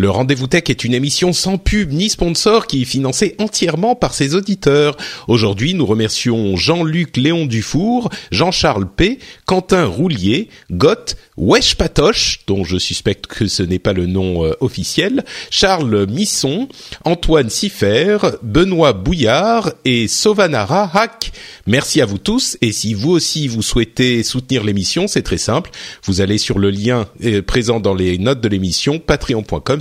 Le Rendez-vous Tech est une émission sans pub ni sponsor qui est financée entièrement par ses auditeurs. Aujourd'hui, nous remercions Jean-Luc Léon Dufour, Jean-Charles P, Quentin Roulier, Gott, Wesh Patoche, dont je suspecte que ce n'est pas le nom euh, officiel, Charles Misson, Antoine Siffer, Benoît Bouillard et Sovanara Hack. Merci à vous tous et si vous aussi vous souhaitez soutenir l'émission, c'est très simple. Vous allez sur le lien euh, présent dans les notes de l'émission patreon.com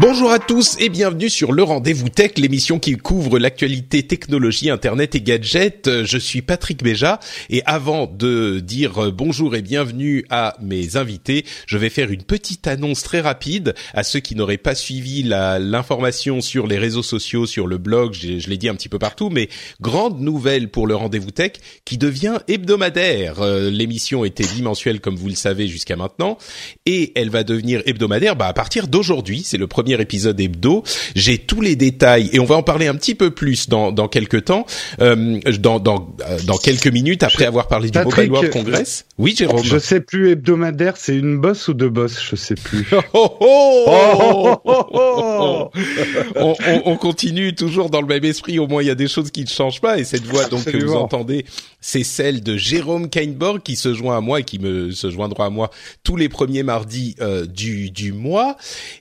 Bonjour à tous et bienvenue sur le Rendez-vous Tech, l'émission qui couvre l'actualité technologie, internet et gadgets. Euh, Je suis Patrick Béja et avant de dire euh, bonjour et bienvenue à mes invités, je vais faire une petite annonce très rapide à ceux qui n'auraient pas suivi l'information sur les réseaux sociaux, sur le blog, je, je l'ai dit un petit peu partout, mais grande nouvelle pour le Rendez-vous Tech qui devient hebdomadaire. Euh, L'émission était bimensuelle comme vous le savez jusqu'à maintenant et elle va devenir hebdomadaire bah, à partir d'aujourd'hui. C'est le premier épisode hebdo. J'ai tous les détails et on va en parler un petit peu plus dans, dans quelques temps, euh, dans, dans, euh, dans quelques minutes après avoir parlé du Mobile World Congress. Oui, Jérôme. Je sais plus hebdomadaire, c'est une bosse ou deux bosses, je sais plus. Oh, oh Oh, on, on- on continue toujours dans le même esprit. Au moins, il y a des choses qui ne changent pas. Et cette voix donc que vous entendez, c'est celle de Jérôme Kainborg qui se joint à moi et qui me se joindra à moi tous les premiers mardis euh, du du mois.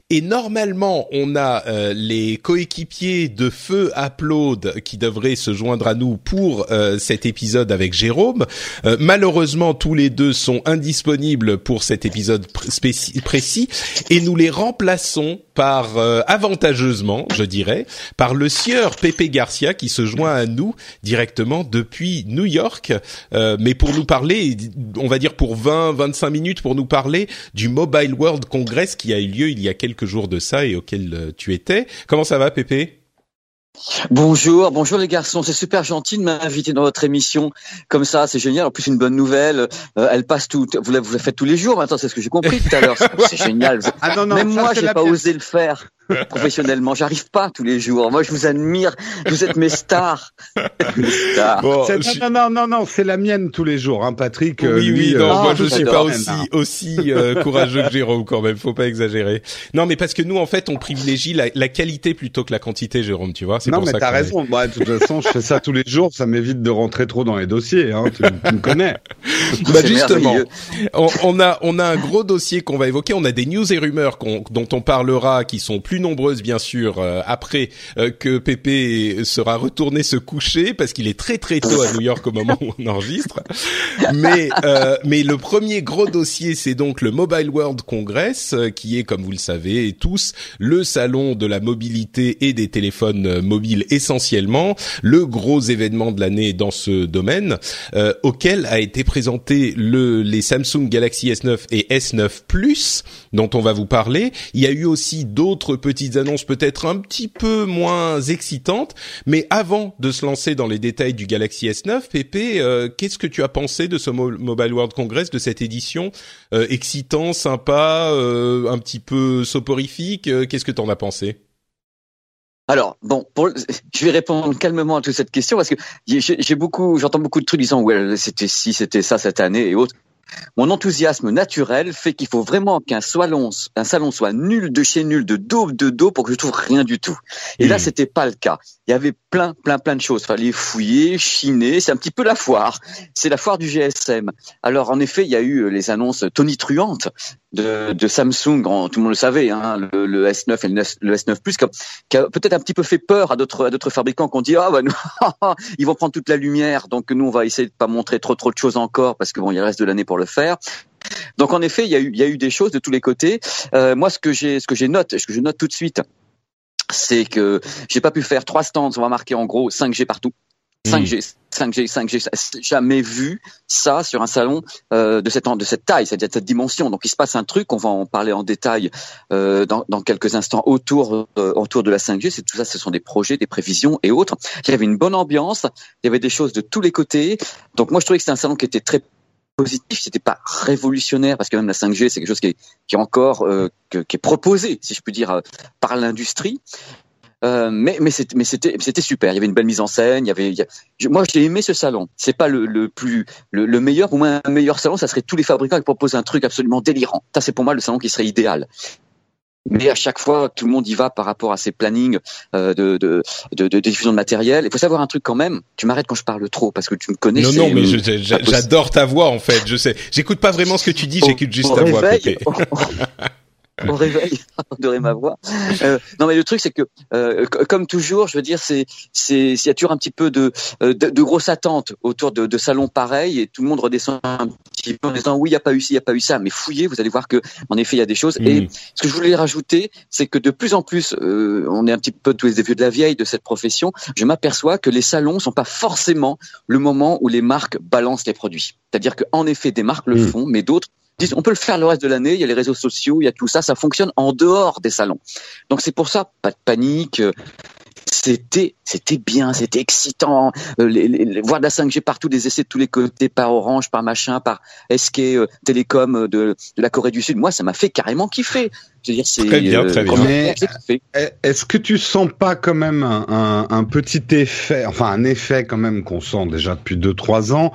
Et normalement, on a euh, les coéquipiers de Feu Upload qui devraient se joindre à nous pour euh, cet épisode avec Jérôme. Euh, malheureusement, tous les deux sont indisponibles pour cet épisode précis et nous les remplaçons par euh, avantageusement, je dirais, par le sieur Pepe Garcia qui se joint à nous directement depuis New York, euh, mais pour nous parler, on va dire pour 20-25 minutes pour nous parler du Mobile World Congress qui a eu lieu il y a quelques jours de ça et auquel euh, tu étais. Comment ça va, Pepe? Bonjour, bonjour les garçons, c'est super gentil de m'inviter dans votre émission. Comme ça, c'est génial. En plus, une bonne nouvelle, euh, elle passe tout. Vous la, vous la faites tous les jours maintenant, c'est ce que j'ai compris tout à l'heure. C'est- génial. Ah non, non, Même ça, moi, j'ai pas osé le faire professionnellement. J'arrive pas tous les jours. Moi, je vous admire. Vous êtes mes stars. Mes stars. Bon, C'est- je- Non, non, non, non, c'est la mienne tous les jours, hein, Patrick. euh, oui, lui, oui, non, euh, moi ah, je suis pas aussi aussi euh, courageux que Jérôme quand même, faut pas exagérer. Non, mais parce que nous en fait, on privilégie la, la qualité plutôt que la quantité, Jérôme, tu vois. C'est Non, pour mais ça t'as raison. Moi, de toute façon, je fais ça tous les jours. Ça m'évite de rentrer trop dans les dossiers. Hein. Tu, tu me connais. Bah justement, on, on a on a un gros dossier qu'on va évoquer. On a des news et rumeurs qu'on- dont on parlera, qui sont plus nombreuses bien sûr euh, après euh, que Pépé sera retourné se coucher parce qu'il est très très tôt à New York au moment où on enregistre. Mais euh, mais le premier gros dossier, c'est donc le Mobile World Congress, euh, qui est comme vous le savez tous le salon de la mobilité et des téléphones mobiles essentiellement, le gros événement de l'année dans ce domaine, auquel a été présenté le les Samsung Galaxy S9 et S9 Plus dont on va vous parler. Il y a eu aussi d'autres petites annonces peut-être un petit peu moins excitantes, mais avant de se lancer dans les détails du Galaxy S9, Pépé, euh, qu'est-ce que tu as pensé de ce Mo- Mobile World Congress, de cette édition euh, excitant, sympa, euh, un petit peu soporifique euh, Qu'est-ce que t'en as pensé? Alors, bon, je vais répondre calmement à toute cette question parce que j'ai beaucoup, j'entends beaucoup de trucs disant ouais, c'était ci, c'était ça cette année et autres. Mon enthousiasme naturel fait qu'il faut vraiment qu'un salon, un salon soit nul de chez nul, de dos de dos pour que je trouve rien du tout. Et là, Mhm. c'était pas le cas. Il y avait plein, plein, plein de choses. Fallait fouiller, chiner. C'est un petit peu la foire. C'est la foire du GSM. Alors, en effet, il y a eu les annonces tonitruantes de, de Samsung, tout le monde le savait, hein, le, le, S9 et le, S9 Plus, qui a, peut-être un petit peu fait peur à d'autres à d'autres fabricants qui ont dit ah bah nous, ils vont prendre toute la lumière, donc nous on va essayer de pas montrer trop trop de choses encore parce que bon il y a le reste de l'année pour le faire. Donc en effet il y a eu il y a eu des choses de tous les côtés. Euh, moi ce que j'ai ce que j'ai note ce que je note tout de suite c'est que j'ai pas pu faire trois stands, on va marquer en gros 5G partout. 5G, 5G, 5G, jamais vu ça sur un salon euh, de cette de cette taille, c'est-à-dire de cette dimension. Donc il se passe un truc, on va en parler en détail euh, dans, dans, quelques instants autour euh, autour de la 5G. C'est tout ça, ce sont des projets, des prévisions et autres. Il y avait une bonne ambiance, il y avait des choses de tous les côtés. Donc moi je trouvais que c'était un salon qui était très positif, c'était pas révolutionnaire parce que même la 5G c'est quelque chose qui est, qui est encore euh, qui est proposé, si je puis dire, euh, par l'industrie. Euh, mais mais c'était mais c'était c'était super. Il y avait une belle mise en scène. Il y avait, moi j'ai aimé ce salon. C'est pas le, le plus le, le, meilleur. Pour moi, un meilleur salon, ça serait tous les fabricants qui proposent un truc absolument délirant. Ça c'est pour moi le salon qui serait idéal. Mais à chaque fois, tout le monde y va par rapport à ses plannings euh, de, de, de, de, diffusion de matériel. Il faut savoir un truc quand même. Tu m'arrêtes quand je parle trop parce que tu me connais. Non, non, mais j'adore ta voix en fait. Je sais. J'écoute pas vraiment ce que tu dis. J'écoute juste ta voix. Au réveil, adorer ma voix. Euh, non, mais le truc, c'est que, euh, comme toujours, je veux dire, c'est, c'est, il y a toujours un petit peu de, euh, de, de grosses attentes autour de, de salons pareils, et tout le monde redescend un petit peu en disant oui, il n'y a pas eu ci, il n'y a pas eu ça, mais fouillez, vous allez voir que, en effet, il y a des choses. Et mm. ce que je voulais rajouter, c'est que de plus en plus, euh, on est un petit peu tous les vieux de la vieille de cette profession. Je m'aperçois que les salons sont pas forcément le moment où les marques balancent les produits. C'est-à-dire qu'en effet, des marques le mm. font, mais d'autres on peut le faire le reste de l'année, il y a les réseaux sociaux, il y a tout ça, ça fonctionne en dehors des salons. Donc c'est pour ça, pas de panique. C'était, c'était bien, c'était excitant. Euh, les, les, voir de la 5G partout, des essais de tous les côtés, par Orange, par machin, par SK euh, Télécom euh, de, de la Corée du Sud. Moi, ça m'a fait carrément kiffer. Je veux dire, c'est très bien, très bien. Est-ce que tu sens pas quand même un, un, un, petit effet, enfin un effet quand même qu'on sent déjà depuis deux trois ans,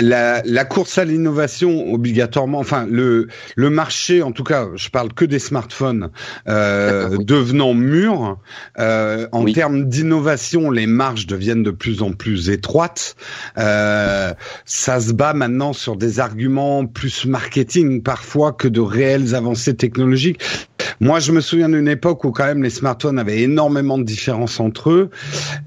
la, la course à l'innovation obligatoirement, enfin le le marché, en tout cas, je parle que des smartphones euh, devenant mûrs. Euh, en termes d'innovation, les marges deviennent de plus en plus étroites. Euh, ça se bat maintenant sur des arguments plus marketing parfois que de réelles avancées technologiques moi, je me souviens d'une époque où quand même les smartphones avaient énormément de différences entre eux.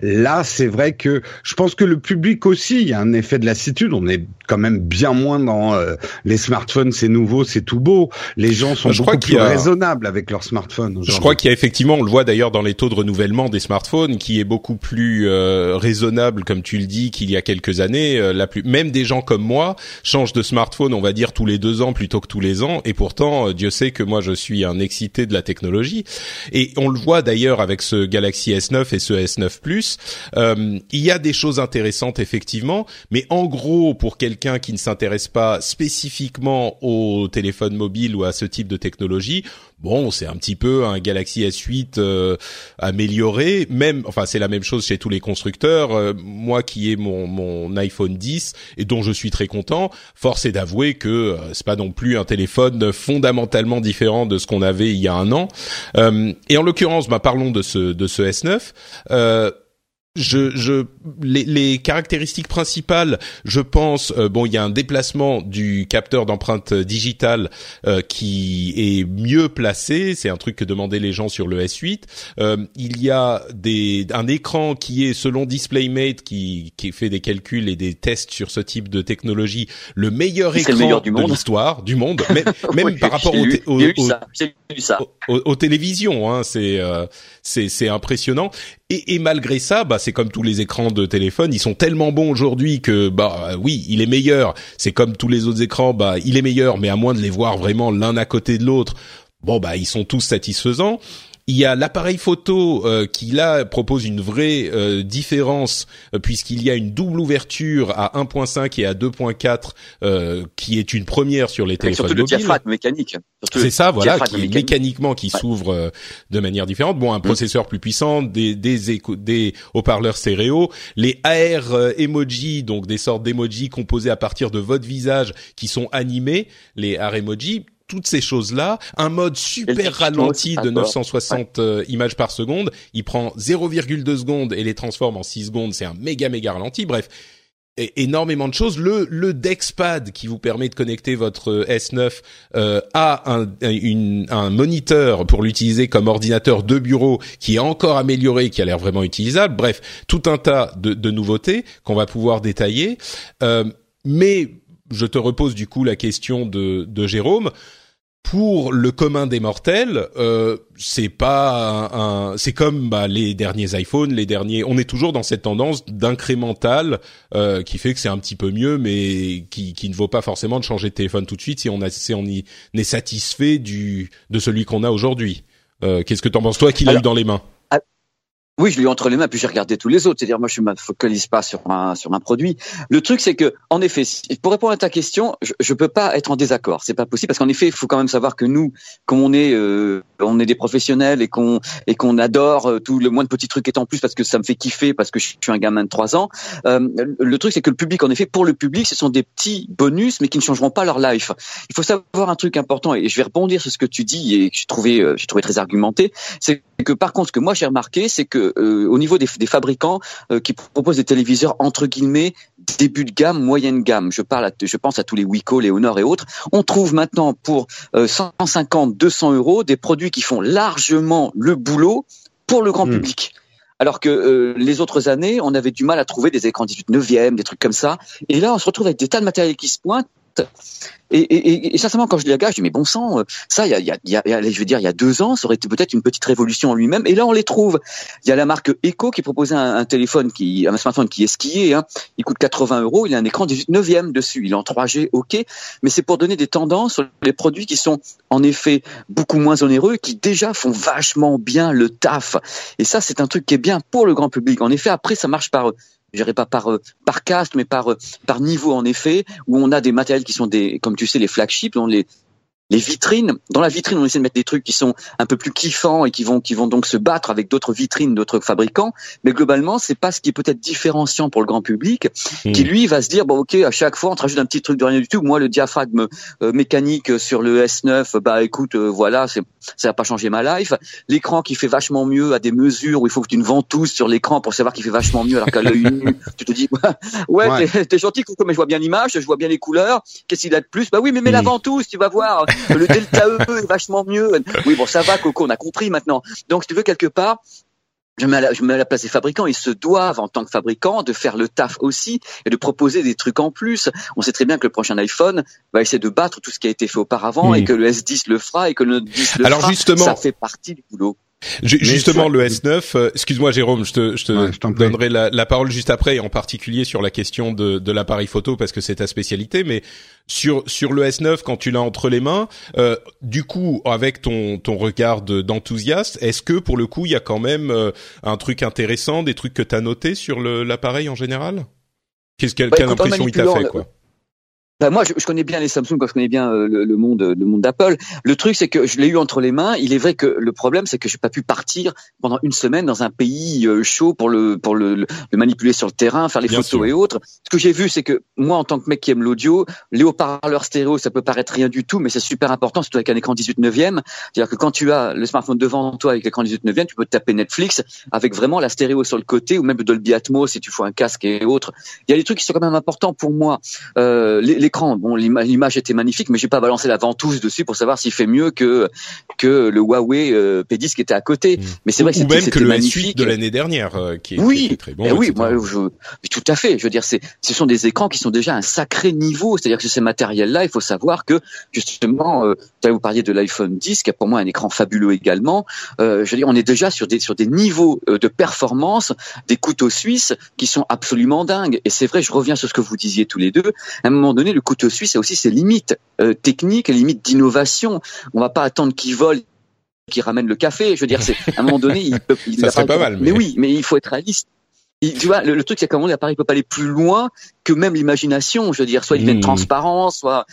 Là, c'est vrai que je pense que le public aussi, il y a un effet de lassitude. On est quand même bien moins dans euh, les smartphones, c'est nouveau, c'est tout beau. Les gens sont je beaucoup plus raisonnables avec leurs smartphones. Je crois qu'il y a effectivement, on le voit d'ailleurs dans les taux de renouvellement des smartphones, qui est beaucoup plus euh, raisonnable, comme tu le dis, qu'il y a quelques années. Euh, la plus, même des gens comme moi changent de smartphone, on va dire tous les deux ans plutôt que tous les ans, et pourtant, Dieu sait que moi je suis un excité de la technologie. Et on le voit d'ailleurs avec ce Galaxy S9 et ce S9 Plus. Euh, il y a des choses intéressantes effectivement, mais en gros pour quelqu'un qui ne s'intéresse pas spécifiquement au téléphone mobile ou à ce type de technologie, bon, c'est un petit peu un Galaxy S8 euh, amélioré. Même, enfin, c'est la même chose chez tous les constructeurs. Euh, moi, qui ai mon, iPhone 10 et dont je suis très content, force est d'avouer que euh, c'est pas non plus un téléphone fondamentalement différent de ce qu'on avait il y a un an. et en l'occurrence, bah, parlons de ce de ce S9 je, je les, les, caractéristiques principales, je pense, euh, bon, il y a un déplacement du capteur d'empreinte digitale euh, qui est mieux placé. C'est un truc que demandaient les gens sur le S8. Euh, il y a des, un écran qui est, selon DisplayMate, qui, qui fait des calculs et des tests sur ce type de technologie, le meilleur écran de l'histoire du monde, même, même par rapport aux, télévisions. Hein, c'est c'est impressionnant. Et, malgré ça, bah, c'est comme tous les écrans de téléphone, ils sont tellement bons aujourd'hui que, bah, oui, il est meilleur. C'est comme tous les autres écrans, bah, il est meilleur, mais à moins de les voir vraiment l'un à côté de l'autre, bon, bah, ils sont tous satisfaisants. Il y a l'appareil photo euh, qui là propose une vraie euh, différence euh, puisqu'il y a une double ouverture à 1.5 et à 2.4 qui est une première sur les téléphones surtout mobiles. Le diaphragme mécanique. C'est ça, voilà, qui est mécaniquement qui s'ouvre de manière différente. Bon, un mm. processeur plus puissant, des des, des haut-parleurs stéréo, les AR emoji, donc des sortes d'emoji composés à partir de votre visage qui sont animés, les AR emoji toutes ces choses-là, un mode super ralenti de 960 euh, images par seconde, il prend 0,2 secondes et les transforme en 6 secondes, c'est un méga méga ralenti. Bref, énormément de choses. Le, le Dexpad qui vous permet de connecter votre S9 euh, a un, un moniteur pour l'utiliser comme ordinateur de bureau qui est encore amélioré, qui a l'air vraiment utilisable. Bref, tout un tas de, de nouveautés qu'on va pouvoir détailler. Euh, mais je te repose du coup la question de, de Jérôme pour le commun des mortels, euh, c'est pas un, c'est comme bah, les derniers iPhones, les derniers. On est toujours dans cette tendance d'incrémental euh, qui fait que c'est un petit peu mieux, mais qui, qui ne vaut pas forcément de changer de téléphone tout de suite si on a, si on y est satisfait du de celui qu'on a aujourd'hui. Euh, Qu'est-ce que t'en penses toi qui l'a eu dans les mains? Oui, je l'ai entre les mains, puis j'ai regardé tous les autres. C'est-à-dire, moi, je me focalise pas sur un sur un produit. Le truc, c'est que, en effet, pour répondre à ta question, je, je peux pas être en désaccord. C'est pas possible parce qu'en effet, il faut quand même savoir que nous, comme on est, euh, on est des professionnels et qu'on et qu'on adore euh, tout le moins de petits trucs étant plus parce que ça me fait kiffer parce que je suis un gamin de 3 ans. Euh, le truc, c'est que le public, en effet, pour le public, ce sont des petits bonus, mais qui ne changeront pas leur life. Il faut savoir un truc important et je vais rebondir sur ce que tu dis et que j'ai trouvé, j'ai trouvé très argumenté. C'est que par contre, ce que moi j'ai remarqué, c'est que euh, au niveau des, fabricants euh, qui proposent des téléviseurs entre guillemets début de gamme, moyenne gamme, je parle, je pense à tous les Wico, les Honor et autres, on trouve maintenant pour 150, euh, 200 euros des produits qui font largement le boulot pour le grand hmm. public. Alors que les autres années, on avait du mal à trouver des écrans 18 neuvième, des trucs comme ça. Et là, on se retrouve avec des tas de matériel qui se pointent et, et, sincèrement, quand je l'ai gars, je dis mais bon sang, euh, ça, il y a, je veux dire, il y a deux ans, ça aurait été peut-être une petite révolution en lui-même. Et là, on les trouve. Il y a la marque Echo qui proposait un, un téléphone qui, un smartphone qui est skié. Hein. Il coûte 80 euros. Il a un écran 18 neuvième dessus. Il est en 3G, ok. Mais c'est pour donner des tendances sur les produits qui sont en effet beaucoup moins onéreux, qui déjà font vachement bien le taf. Et ça, c'est un truc qui est bien pour le grand public. En effet, après, ça marche par je dirais pas par euh, par caste, mais par euh, par niveau en effet, où on a des matériels qui sont des, comme tu sais, les flagships, les les vitrines. Dans la vitrine, on essaie de mettre des trucs qui sont un peu plus kiffants et qui vont qui vont donc se battre avec d'autres vitrines, d'autres fabricants. Mais globalement, c'est pas ce qui est peut-être différenciant pour le grand public, hmm. qui lui va se dire bon ok, à chaque fois on te rajoute un petit truc de rien du tout. Moi, le diaphragme euh, mécanique sur le S9, bah écoute, euh, voilà, c'est ça va pas changer ma life. L'écran qui fait vachement mieux à des mesures où il faut que tu une ventouse sur l'écran pour savoir qu'il fait vachement mieux alors qu'à l'œil nu, tu te dis ouais, t'es gentil, mais je vois bien l'image, je vois bien les couleurs. Qu'est-ce qu'il a de plus? Bah oui, mais mets la hmm. ventouse, tu vas voir le delta E est vachement mieux. Oui, bon, ça va, Coco, on a compris maintenant. Donc, si tu veux, quelque part, je me, mets à la, je mets à la place des fabricants, ils se doivent en tant que fabricants de faire le taf aussi et de proposer des trucs en plus. On sait très bien que le prochain iPhone va essayer de battre tout ce qui a été fait auparavant et que le S10 le fera et que le 10 le Alors fera. Justement, ça fait partie du boulot. Justement, le S9, euh, excuse-moi Jérôme, je te, je te donnerai la, la, parole juste après, et en particulier sur la question de, de l'appareil photo, parce que c'est ta spécialité, mais sur, sur le S9, quand tu l'as entre les mains, euh, du coup, avec ton, ton regard d'enthousiaste, est-ce que pour le coup, il y a quand même euh, un truc intéressant, des trucs que tu as notés sur l'appareil en général? Qu'est-ce quelle, bah, quelle impression il t'a fait quoi? Bah moi, je, je, connais bien les Samsung, je connais bien euh, le, monde, le monde d'Apple. Le truc, c'est que je l'ai eu entre les mains. Il est vrai que le problème, c'est que j'ai pas pu partir pendant une semaine dans un pays euh, chaud pour le pour le, le, manipuler sur le terrain, faire les photos et autres. Ce que j'ai vu, c'est que moi, en tant que mec qui aime l'audio, les haut-parleurs stéréo, ça peut paraître rien du tout, mais c'est super important, surtout avec un écran 18 neuvième. C'est-à-dire que quand tu as le smartphone devant toi avec l'écran 18 neuvième, tu peux taper Netflix avec vraiment la stéréo sur le côté ou même Dolby Atmos si tu fais un casque et autres. Il y a des trucs qui sont quand même importants pour moi. Euh, l'écran, bon, l'image était magnifique, mais j'ai pas balancé la ventouse dessus pour savoir s'il fait mieux que que le Huawei euh, P10 qui était à côté. Mm. Mais c'est vrai que ou même que le S8 de l'année dernière, euh, qui, est, oui, très bon. Eh oui, moi, je, tout à fait. Je veux dire, c'est ce sont des écrans qui sont déjà un sacré niveau. C'est-à-dire que ces matériels-là, il faut savoir que justement, euh, vous parliez de l'iPhone 10, qui a pour moi un écran fabuleux également. Euh, je veux dire, on est déjà sur des sur des niveaux de performance, des couteaux suisses qui sont absolument dingues. Et c'est vrai, je reviens sur ce que vous disiez tous les deux. À un moment donné, le couteau suisse a aussi ses limites euh, techniques, les limites d'innovation. On va pas attendre qu'il vole qui ramène le café. Je veux dire, c'est à un moment donné, il peut. Il ça serait pas, mal. Mais... oui, mais il faut être réaliste. tu vois, le, truc, c'est qu'à un moment, l'appareil peut pas aller plus loin que même l'imagination. Je veux dire, soit il devient mmh. transparent, soit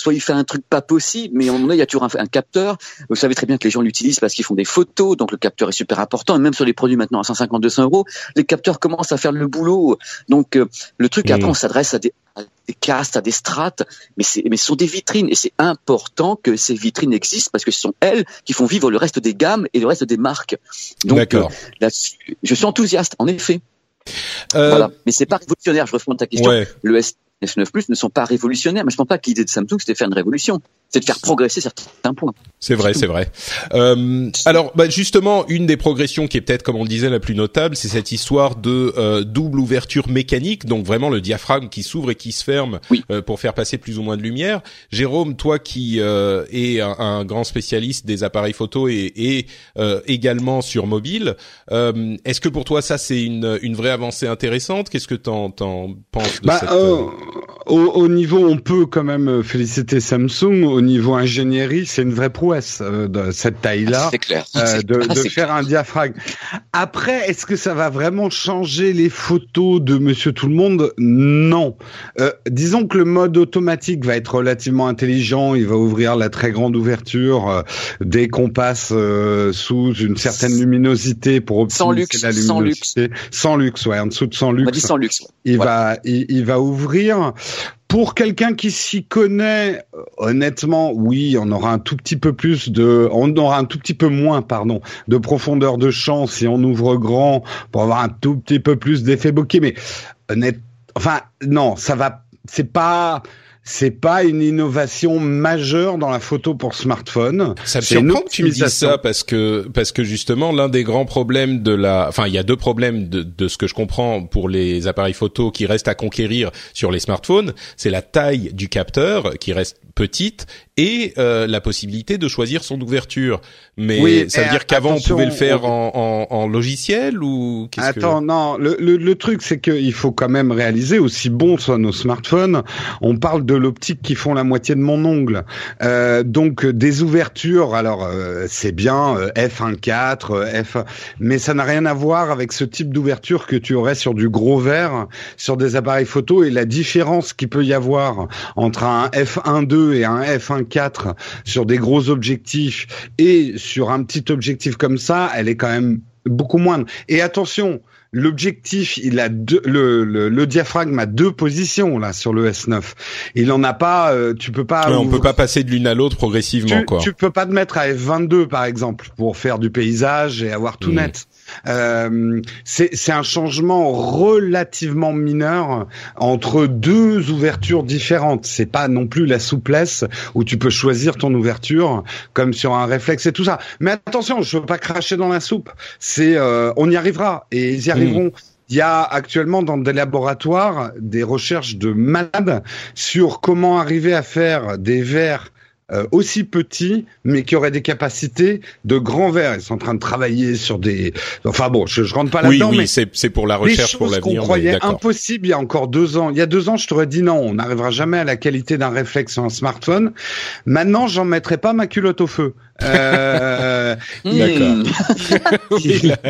soit il fait un truc pas possible, mais à un moment donné, il y a toujours un, capteur. Vous savez très bien que les gens l'utilisent parce qu'ils font des photos, donc le capteur est super important. Et même sur les produits maintenant à 150-200 euros, les capteurs commencent à faire le boulot. Donc euh, le truc, après, on s'adresse à des, des castes, à des strates, mais, c'est, mais ce sont des vitrines et c'est important que ces vitrines existent parce que ce sont elles qui font vivre le reste des gammes et le reste des marques. Donc, euh, je suis enthousiaste, en effet. Euh... Voilà. Mais c'est pas révolutionnaire. Je reprends ta question. Le S S9 Plus ne sont pas révolutionnaires, mais je pense pas que l'idée de Samsung c'était faire une révolution, c'est de faire progresser certains points. C'est vrai, c'est vrai. Euh, alors, bah, justement, une des progressions qui est peut-être, comme on le disait, la plus notable, c'est cette histoire de euh, double ouverture mécanique, donc vraiment le diaphragme qui s'ouvre et qui se ferme euh, pour faire passer plus ou moins de lumière. Jérôme, toi qui euh, es un, grand spécialiste des appareils photo et, et également sur mobile, est-ce que pour toi ça c'est une, une vraie avancée intéressante? Qu'est-ce que t'en, en penses de bah, cette au, au, niveau, on peut quand même féliciter Samsung. Au niveau ingénierie, c'est une vraie prouesse euh, de cette taille-là, euh, de, de faire un diaphragme. Après, est-ce que ça va vraiment changer les photos de Monsieur Tout le Monde Non. Euh, disons que le mode automatique va être relativement intelligent. Il va ouvrir la très grande ouverture euh, dès qu'on passe euh, sous une certaine luminosité pour optimiser la luminosité. Sans luxe. Sans luxe, ouais, en dessous de sans luxe. sans luxe. Il va, il, il va ouvrir. Pour quelqu'un qui s'y connaît, euh, honnêtement, oui, on aura un tout petit peu plus de, on aura un tout petit peu moins, pardon, de profondeur de champ si on ouvre grand pour avoir un tout petit peu plus d'effet bokeh. Mais honnête, enfin, non, ça va, c'est pas, c'est pas une innovation majeure dans la photo pour smartphone. Ça me surprend que tu me dises ça parce que parce que justement l'un des grands problèmes de la, enfin il y a deux problèmes de, de ce que je comprends pour les appareils photo qui restent à conquérir sur les smartphones, c'est la taille du capteur qui reste petite et euh, la possibilité de choisir son ouverture. Mais oui, ça veut dire qu'avant on pouvait le faire en, en, en logiciel ou Attends, non, le, le, le truc c'est qu'il faut quand même réaliser aussi bon soit nos smartphones, on parle de l'optique qui font la moitié de mon ongle. Euh, donc des ouvertures, alors euh, c'est bien euh, f1.4, f, mais ça n'a rien à voir avec ce type d'ouverture que tu aurais sur du gros verre, sur des appareils photo et la différence qu'il peut y avoir entre un f1.2 et un f1.4 sur des gros objectifs et sur un petit objectif comme ça, elle est quand même beaucoup moindre. Et attention, L'objectif, il a deux, le, le, le, diaphragme a deux positions là sur le S9. Il en a pas. Euh, tu peux pas. on peut pas passer de l'une à l'autre progressivement tu, quoi. Tu peux pas te mettre à F22 par exemple pour faire du paysage et avoir tout mmh. net. Euh, c'est un changement relativement mineur entre deux ouvertures différentes. C'est pas non plus la souplesse où tu peux choisir ton ouverture comme sur un réflexe et tout ça. Mais attention, je veux pas cracher dans la soupe. C'est, euh, on y arrivera et ils y arriveront. Mmh. Il y a actuellement dans des laboratoires des recherches de malades sur comment arriver à faire des verres euh, aussi petits, mais qui auraient des capacités de grands verres. Ils sont en train de travailler sur des. Enfin bon, je, je rentre pas là-dedans. Oui, oui, mais c'est c'est pour la recherche pour l'avenir. qu'on croyait impossible il y a encore deux ans. Il y a deux ans, je t'aurais dit non, on n'arrivera jamais à la qualité d'un réflexe sur un smartphone. Maintenant, j'en mettrai pas ma culotte au feu. Euh, D'accord.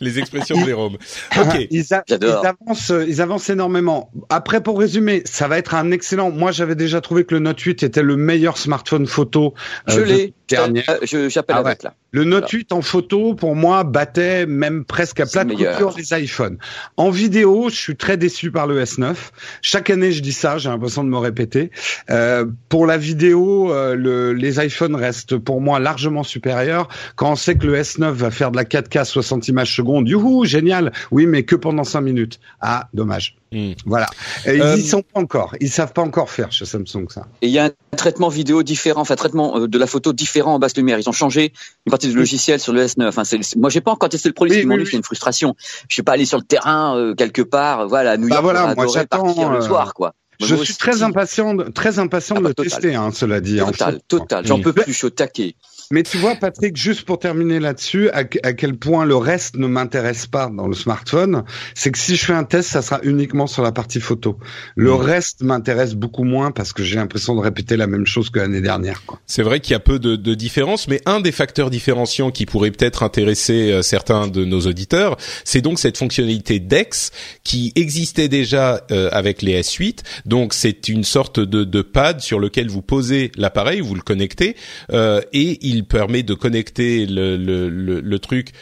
les expressions de Jérôme. Ok. Ils, a, ils, avancent, ils avancent énormément. Après, pour résumer, ça va être un excellent. Moi, j'avais déjà trouvé que le Note 8 était le meilleur smartphone photo. Euh, je l'ai. Euh, j'appelle ah avec là. Le Note 8 en photo, pour moi, battait même presque à plat de couture les iPhones. En vidéo, je suis très déçu par le S9. Chaque année, je dis ça, j'ai l'impression de me répéter. Euh, pour la vidéo, euh, le, les iPhones restent pour moi largement supérieurs. Quand on sait que le S9 va faire de la 4K 60 images secondes, youhou, génial. Oui, mais que pendant 5 minutes. Ah, dommage. Mmh. Voilà. Et euh, ils y sont pas encore. Ils savent pas encore faire chez Samsung ça. Et il y a un traitement vidéo différent, enfin traitement euh, de la photo différent en basse lumière. Ils ont changé une partie du logiciel sur le S9. Enfin, c'est, moi, j'ai pas encore testé le produit. Oui, oui, oui. c'est une frustration. Je suis pas allé sur le terrain euh, quelque part. Voilà, à New York, bah voilà, moi, partir le soir, quoi. je suis très impatient, de, très impatient ah, bah, de le total. tester, hein, cela dit. Total, en total. J'en peux plus, je suis au taquet. Mais tu vois, Patrick, juste pour terminer là-dessus, à, à, quel point le reste ne m'intéresse pas dans le smartphone, c'est que si je fais un test, ça sera uniquement sur la partie photo. Le mmh. reste m'intéresse beaucoup moins parce que j'ai l'impression de répéter la même chose que l'année dernière. C'est vrai qu'il y a peu de, de différence, mais un des facteurs différenciants qui pourrait peut-être intéresser euh, certains de nos auditeurs, c'est donc cette fonctionnalité DeX qui existait déjà euh, avec les S8. Donc c'est une sorte de, de, pad sur lequel vous posez l'appareil, vous le connectez, euh, et il il permet de connecter le, le, truc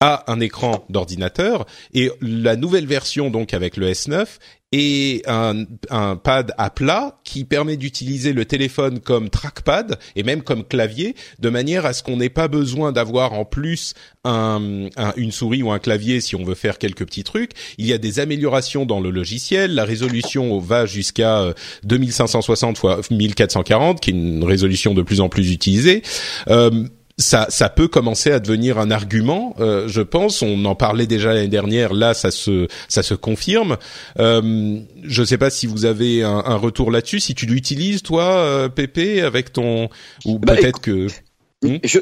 a un écran d'ordinateur. Et la nouvelle version donc avec le S9 et un, un, pad à plat qui permet d'utiliser le téléphone comme trackpad et même comme clavier de manière à ce qu'on n'ait pas besoin d'avoir en plus un, une souris ou un clavier si on veut faire quelques petits trucs. Il y a des améliorations dans le logiciel. La résolution va jusqu'à 2560 x 1440 qui est une résolution de plus en plus utilisée. Euh, ça, ça peut commencer à devenir un argument. Euh, je pense, on en parlait déjà l'année dernière. Là, ça se, ça se confirme. Euh, je ne sais pas si vous avez un, un retour là-dessus. Si tu l'utilises, toi, euh, Pépé, avec ton, ou bah, peut-être que. Hmm? Je,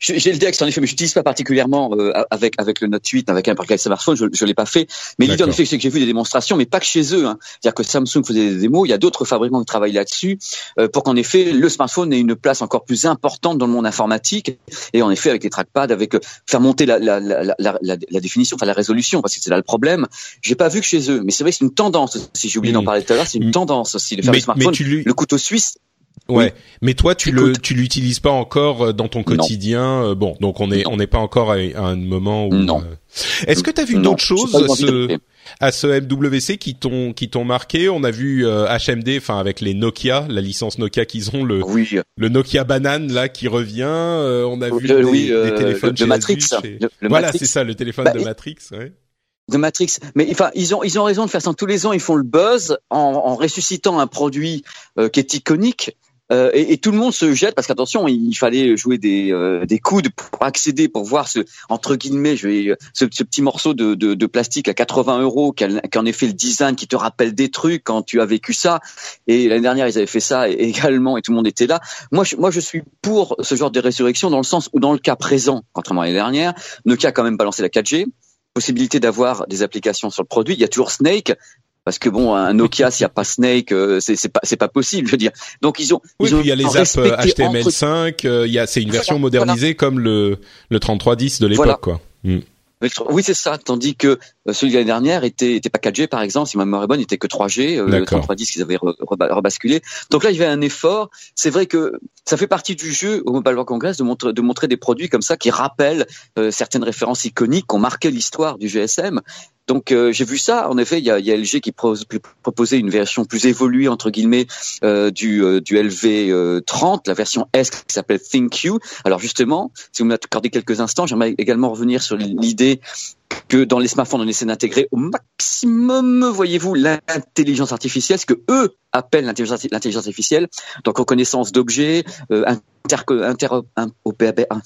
j'ai le DeX en effet, mais je n'utilise pas particulièrement euh, avec avec le Note 8, avec un parquet smartphone, je, je l'ai pas fait. Mais l'idée en effet, c'est que j'ai vu des démonstrations, mais pas que chez eux. Hein. C'est-à-dire que Samsung faisait des démos, il y a d'autres fabricants qui travaillent là-dessus euh, pour qu'en effet le smartphone ait une place encore plus importante dans le monde informatique et en effet avec les trackpads, avec euh, faire monter la la, la, la, la, définition, enfin la résolution, parce que c'est là le problème. J'ai pas vu que chez eux, mais c'est vrai c'est une tendance. Si j'ai oublié d'en parler tout à l'heure, c'est une tendance aussi de faire le smartphone. Le couteau suisse Ouais, mais toi tu le tu l'utilises pas encore euh, dans ton quotidien. Euh, bon, donc on est on n'est pas encore à, un moment où. Non. Euh, est-ce que tu as vu d'autres choses à ce, à ce MWC qui t'ont qui t'ont marqué? On a vu HMD, enfin avec les Nokia, la licence Nokia qu'ils ont, le le Nokia banane là qui revient. on a vu des, téléphones de Matrix. voilà, c'est ça, le téléphone bah, de Matrix. Ouais de Matrix. Mais enfin, ils ont ils ont raison de faire ça. Tous les ans, ils font le buzz en, en ressuscitant un produit qui est iconique. Euh, et, tout le monde se jette parce qu'attention, il fallait jouer des, euh, des coudes pour accéder, pour voir ce entre guillemets, je vais, ce, petit morceau de, de, de, plastique à 80 euros qui, a, en effet le design qui te rappelle des trucs quand tu as vécu ça. Et l'année dernière, ils avaient fait ça également et tout le monde était là. Moi, je, moi, je suis pour ce genre de résurrection dans le sens où dans le cas présent, contrairement à l'année dernière, Nokia a quand même balancé la 4G possibilité d'avoir des applications sur le produit. Il y a toujours Snake, parce que bon, un Nokia s'il n'y a pas Snake, euh, c'est c'est pas c'est pas possible, je veux dire. Donc ils ont. Oui, il y a les apps HTML5. Euh, il y a c'est une version modernisée comme le le 3310 de l'époque, quoi. Hmm. Oui, c'est ça. Tandis que euh, celui de l'année dernière était, était pas 4G, par exemple. Si ma mémoire est bonne, il était que 3G. Euh, le 3310 qu'ils avaient rebasculé. Donc là, il y avait un effort. C'est vrai que ça fait partie du jeu au Mobile World Congress de montrer, de montrer des produits comme ça qui rappellent certaines références iconiques qui ont marqué l'histoire du GSM. Donc euh, j'ai vu ça. En effet, il y a, y a, LG qui proposait une version plus évoluée entre guillemets euh, du, euh, du LV 30, la version S qui s'appelle ThinQ. Alors justement, si vous m'accordez quelques instants, j'aimerais également revenir sur l'idée que dans les smartphones, on essaie d'intégrer au maximum, voyez-vous, l'intelligence artificielle, ce que eux appellent l'intelligence artificielle, donc reconnaissance d'objets, euh,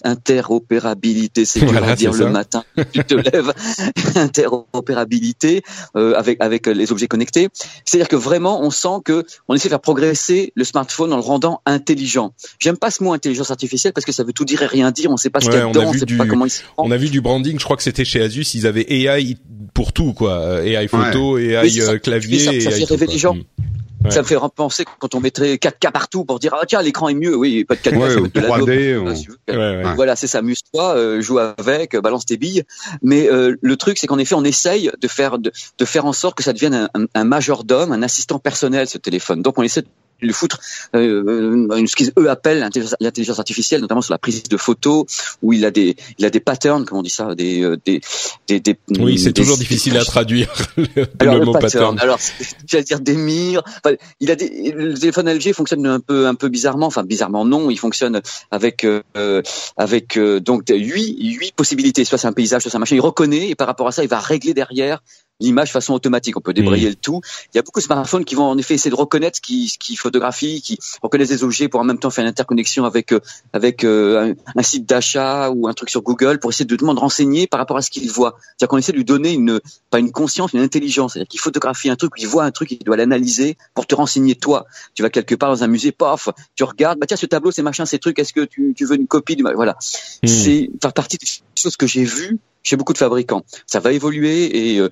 interopérabilité, c'est dur à dire le matin, tu te lèves, interopérabilité euh, avec avec les objets connectés. C'est-à-dire que vraiment, on sent que on essaie de faire progresser le smartphone en le rendant intelligent. J'aime pas ce mot intelligence artificielle parce que ça veut tout dire et rien dire. On sait pas ce qu'il y a dedans, on sait pas comment il se On a vu du branding, je crois que c'était chez Asus, ils avaient AI pour tout quoi, AI photo, AI euh, clavier, ça, ça fait rêver les gens. Mm. Ça me fait penser quand on mettrait 4K partout pour dire ah tiens l'écran est mieux. Oui pas de 4K ouais, de 3D voilà c'est ça amuse-toi euh, joue avec balance tes billes. Mais euh, le truc c'est qu'en effet on essaye de faire de, de, faire en sorte que ça devienne un, un, un majordome un assistant personnel ce téléphone. Donc on essaie le foutre euh, euh ce qu'ils eux appellent l'intelligence artificielle, notamment sur la prise de photos, où il a des il a des patterns, comme on dit ça, des euh, des des, des oui, c'est toujours difficile à traduire le, alors, le, mot pattern. Alors, j'allais dire des mires. Enfin, il a des le téléphone LG fonctionne un peu un peu bizarrement. Enfin, bizarrement non, il fonctionne avec euh, avec donc huit huit possibilités. Soit c'est un paysage, soit c'est un machin. Il reconnaît et par rapport à ça, il va régler derrière l'image façon automatique. On peut débrayer mmh. le tout. Il y a beaucoup de smartphones qui vont en effet essayer de reconnaître ce qui, qui photographie, qui reconnaissent des objets pour en même temps faire une interconnexion avec euh, avec euh, un, site d'achat ou un truc sur Google pour essayer de demander renseigner par rapport à ce qu'il voit. C'est-à-dire qu'on essaie de lui donner une pas une conscience, une intelligence. C'est-à-dire qu'il photographie un truc, il voit un truc, il doit l'analyser pour te renseigner toi. Tu vas quelque part dans un musée, paf, tu regardes, bah tiens ce tableau, c'est machin, ces trucs. Est-ce que tu, tu veux une copie du voilà. Mmh. C'est faire partie des choses que j'ai vues chez beaucoup de fabricants. Ça va évoluer et euh,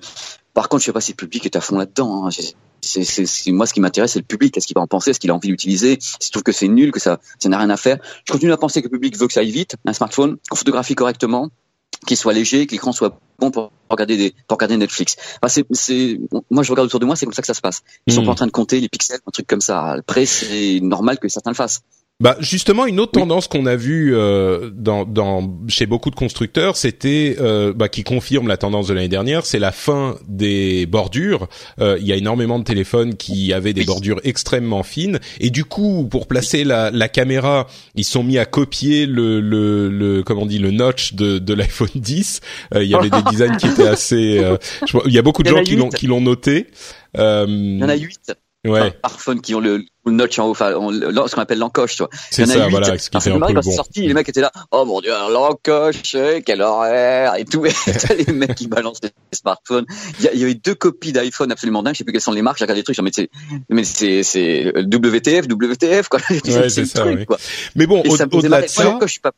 par contre, je sais pas si le public est à fond là-dedans. Hein. C'est, moi ce qui m'intéresse, c'est le public. Est-ce qu'il va en penser? Est-ce qu'il a envie d'utiliser? S'il trouve que c'est nul, que ça, ça n'a rien à faire. Je continue à penser que le public veut que ça aille vite, un smartphone, qu'on photographie correctement, qu'il soit léger, que l'écran soit bon pour regarder des, pour regarder Netflix. Enfin, c'est, moi je regarde autour de moi, c'est comme ça que ça se passe. Ils sont hmm. pas en train de compter les pixels, un truc comme ça. Après, c'est normal que certains le fassent. Bah justement, une autre tendance qu'on a vue euh, dans, dans, chez beaucoup de constructeurs, c'était euh, bah, qui confirme la tendance de l'année dernière, c'est la fin des bordures. Euh, il y a énormément de téléphones qui avaient des bordures extrêmement fines, et du coup, pour placer la, la caméra, ils sont mis à copier le, le, le comment on dit le notch de, de l'iPhone 10. Euh, il y avait des designs qui étaient assez. euh, il y a beaucoup de gens qui l'ont qui l'ont noté. Euh, Il y en a huit Ouais, smartphones qui ont le, le notch en haut, enfin, on- ce qu'on appelle l'encoche, tu vois. c'est Il y en a ça, huit. voilà, ce qui fait c'est un marrant, peu quand bon. sorti, les mecs étaient là, oh mon dieu, l'encoche, quel horaire, et tout. Et t'as les mecs qui balancent les smartphones. Il y, a, il y avait deux copies d'iPhone absolument dingues, je sais plus quelles sont les marques, j'ai regardé les trucs, j'ai dit, mais c'est, mais c'est, c'est WTF, WTF, quoi. Ouais, c'est le ça, truc, oui. quoi. Mais bon, au- au-delà de ça, l'encoche, je suis pas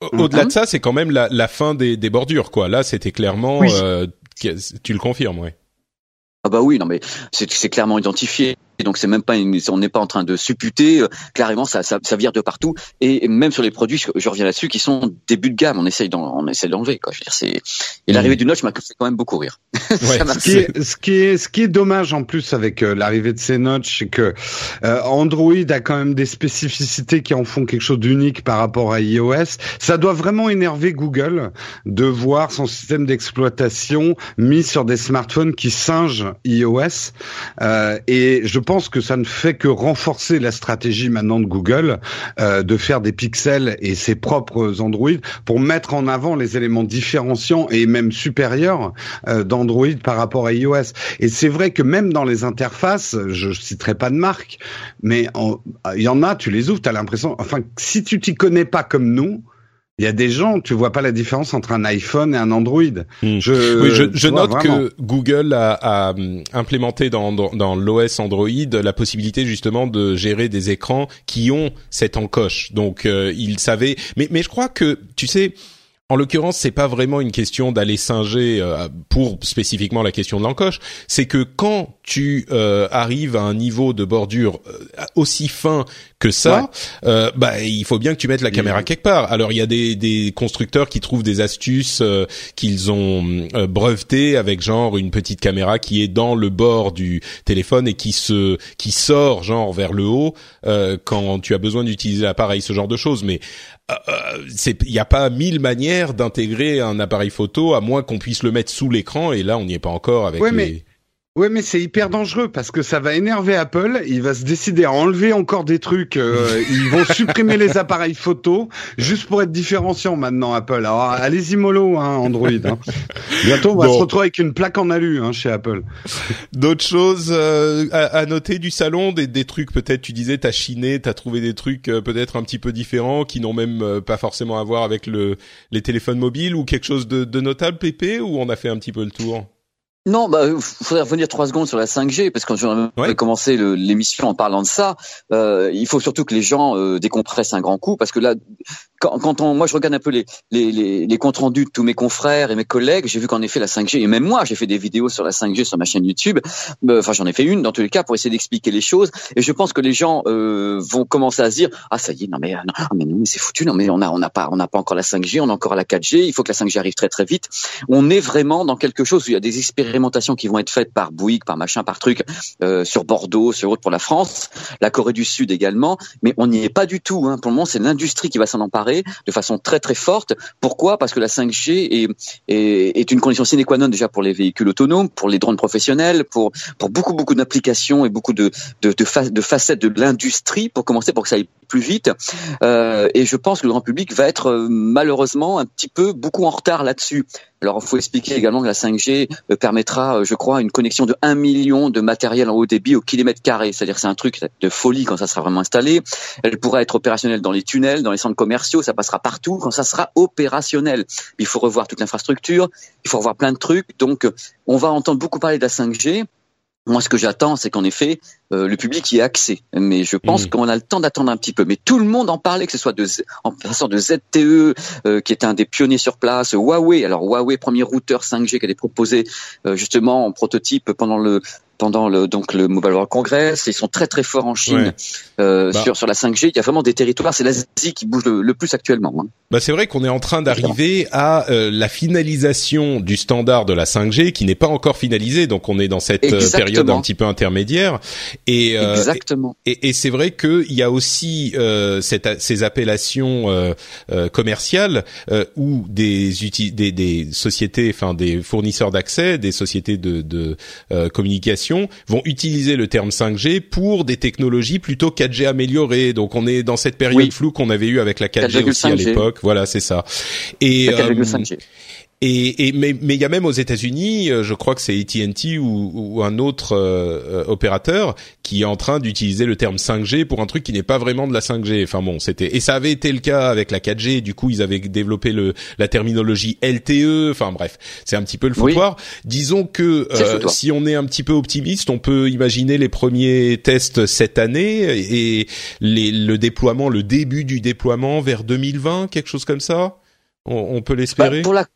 Au- Au-delà de ça, c'est quand même la, la fin des, des bordures, quoi. Là, c'était clairement. Oui. euh, tu le confirmes, ouais. Ah bah oui, non mais c'est c'est clairement identifié. Et donc c'est même pas une, on n'est pas en train de supputer. euh, Clairement, ça, ça, ça vire de partout. Et même sur les produits, je, je reviens là-dessus, qui sont début de gamme. On essaye d'en, on essaie d'enlever. Quoi. Je veux dire, c'est et l'arrivée du notch m'a fait quand même beaucoup rire. Ouais, Ce qui, est, ce qui est, ce qui est dommage en plus avec euh, l'arrivée de ces notches, c'est que euh, Android a quand même des spécificités qui en font quelque chose d'unique par rapport à iOS. Ça doit vraiment énerver Google de voir son système d'exploitation mis sur des smartphones qui singent iOS. Euh, et je pense que ça ne fait que renforcer la stratégie maintenant de Google euh, de faire des pixels et ses propres Android pour mettre en avant les éléments différenciants et même supérieurs euh, d'Android par rapport à iOS. Et c'est vrai que même dans les interfaces, je citerai pas de marque, mais il y en a, tu les ouvres, tu as l'impression, enfin, si tu t'y connais pas comme nous, il y a des gens, tu vois pas la différence entre un iPhone et un Android. Hmm. Je, oui, je, je note vraiment. que Google a, a, hum, implémenté dans, dans, dans l'OS Android la possibilité justement de gérer des écrans qui ont cette encoche. Donc, euh, ils savaient. Mais, mais je crois que, tu sais. En l'occurrence, c'est pas vraiment une question d'aller singer euh, pour spécifiquement la question de l'encoche. C'est que quand tu euh, arrives à un niveau de bordure euh, aussi fin que ça, euh, bah il faut bien que tu mettes la caméra quelque part. Alors il y a des, des constructeurs qui trouvent des astuces euh, qu'ils ont euh, brevetées avec genre une petite caméra qui est dans le bord du téléphone et qui se qui sort genre vers le haut euh, quand tu as besoin d'utiliser l'appareil, ce genre de choses. Mais il n'y a pas mille manières d'intégrer un appareil photo à moins qu'on puisse le mettre sous l'écran et là on n'y est pas encore avec Ouais, les... mais- Ouais, mais c'est hyper dangereux parce que ça va énerver Apple. Il va se décider à enlever encore des trucs. euh, ils vont supprimer les appareils photo juste pour être différenciants maintenant, Apple. Alors, allez-y mollo, hein, Android. Hein. Bientôt, on va Bon. se retrouver avec une plaque en alu hein, chez Apple. D'autres choses euh, à, à noter du salon, des, des trucs peut-être tu disais t'as chiné, t'as trouvé des trucs euh, peut-être un petit peu différents qui n'ont même euh, pas forcément à voir avec le les téléphones mobiles ou quelque chose de, de notable Pépé ou on a fait un petit peu le tour? Non, bah, il faudrait revenir trois secondes sur la 5G parce que quand j'avais Ouais. commencé l'émission en parlant de ça, euh, il faut surtout que les gens euh, décompressent un grand coup parce que là, quand, quand on, moi je regarde un peu les, les, les, les comptes rendus de tous mes confrères et mes collègues, j'ai vu qu'en effet la 5G et même moi j'ai fait des vidéos sur la 5G sur ma chaîne YouTube. Euh, Enfin j'en ai fait une dans tous les cas pour essayer d'expliquer les choses et je pense que les gens euh, vont commencer à se dire ah ça y est non mais euh, non, ah, mais non mais c'est foutu non mais on a on n'a pas on n'a pas encore la 5G on a encore la 4G il faut que la 5G arrive très très vite on est vraiment dans quelque chose où il y a des qui vont être faites par Bouygues, par machin, par truc, euh, sur Bordeaux, sur autre pour la France, la Corée du Sud également, mais on n'y est pas du tout. Hein. Pour le moment, c'est l'industrie qui va s'en emparer de façon très très forte. Pourquoi? Parce que la 5G est, une condition sine qua non déjà pour les véhicules autonomes, pour les drones professionnels, pour beaucoup beaucoup d'applications et beaucoup de de, de, fa- de facettes de l'industrie pour commencer pour que ça aille plus vite. Euh, et je pense que le grand public va être euh, malheureusement un petit peu beaucoup en retard là-dessus. Alors, il faut expliquer également que la 5G euh, euh, je crois, une connexion de 1 million de matériel en haut débit au kilomètre carré. C'est-à-dire c'est un truc de folie quand ça sera vraiment installé. Elle pourra être opérationnelle dans les tunnels, dans les centres commerciaux, ça passera partout quand ça sera opérationnel. Il faut revoir toute l'infrastructure, il faut revoir plein de trucs. Donc, euh, on va entendre beaucoup parler de la 5G. Moi, ce que j'attends, c'est qu'en effet, euh, le public y ait accès. Mais je pense Mhm. qu'on a le temps d'attendre un petit peu. Mais tout le monde en parlait, que ce soit de, en passant de ZTE, euh, qui est un des pionniers sur place, Huawei. Alors Huawei, premier routeur 5G qui a été proposé euh, justement en prototype pendant le pendant le donc le Mobile World Congress. Ils sont très très forts en Chine Ouais. euh, Bah. sur sur la 5G. Il y a vraiment des territoires. C'est l'Asie qui bouge le, le plus actuellement. hein. Bah c'est vrai qu'on est en train d'arriver à euh, la finalisation du standard de la 5G qui n'est pas encore finalisé, donc on est dans cette euh, période un petit peu intermédiaire. Et exactement. Et, et c'est vrai qu'il y a aussi cette, ces appellations commerciales où des, des, des sociétés, enfin des fournisseurs d'accès, des sociétés de, de communication vont utiliser le terme 5G pour des technologies plutôt 4G améliorées. Donc on est dans cette période floue qu'on avait eu avec la 4G, aussi à l'époque. Voilà, c'est ça. Et et, et mais mais il y a même aux États-Unis, euh, je crois que c'est AT&T ou, ou, un autre euh, opérateur qui est en train d'utiliser le terme 5G pour un truc qui n'est pas vraiment de la 5G. Enfin bon, c'était et ça avait été le cas avec la 4G. Du coup, ils avaient développé le la terminologie LTE. Enfin bref, c'est un petit peu le foutoir. Disons que euh, si on est un petit peu optimiste, on peut imaginer les premiers tests cette année et les, le déploiement, le début du déploiement vers 2020, quelque chose comme ça. On, peut l'espérer? Bah, pour la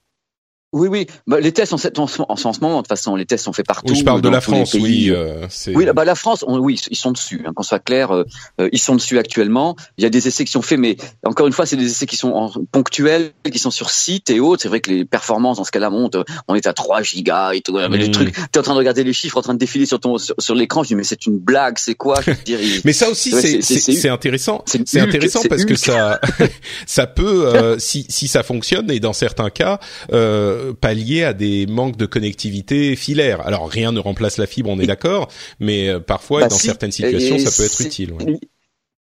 oui, oui. Bah, les tests en, en, en, ce moment, de toute façon, les tests sont faits partout. Oui, je parle de la France, oui. Euh, oui, bah, la France, oui, ils sont dessus. Hein, qu'on soit clair, euh, euh, ils sont dessus actuellement. Il y a des essais qui sont faits, mais encore une fois, c'est des essais qui sont en, ponctuels, qui sont sur site et autres. C'est vrai que les performances dans ce cas-là montent. On est à 3 gigas et tout. Mais mmh. truc, t'es en train de regarder les chiffres, en train de défiler sur ton sur, l'écran. Je dis mais c'est une blague, c'est quoi Mais ça aussi, c'est intéressant. C'est intéressant parce que ça ça peut, si si ça fonctionne et dans certains cas. Euh, pallier à des manques de connectivité filaire. Alors rien ne remplace la fibre, on est d'accord, mais euh, parfois bah dans certaines situations ça peut être utile.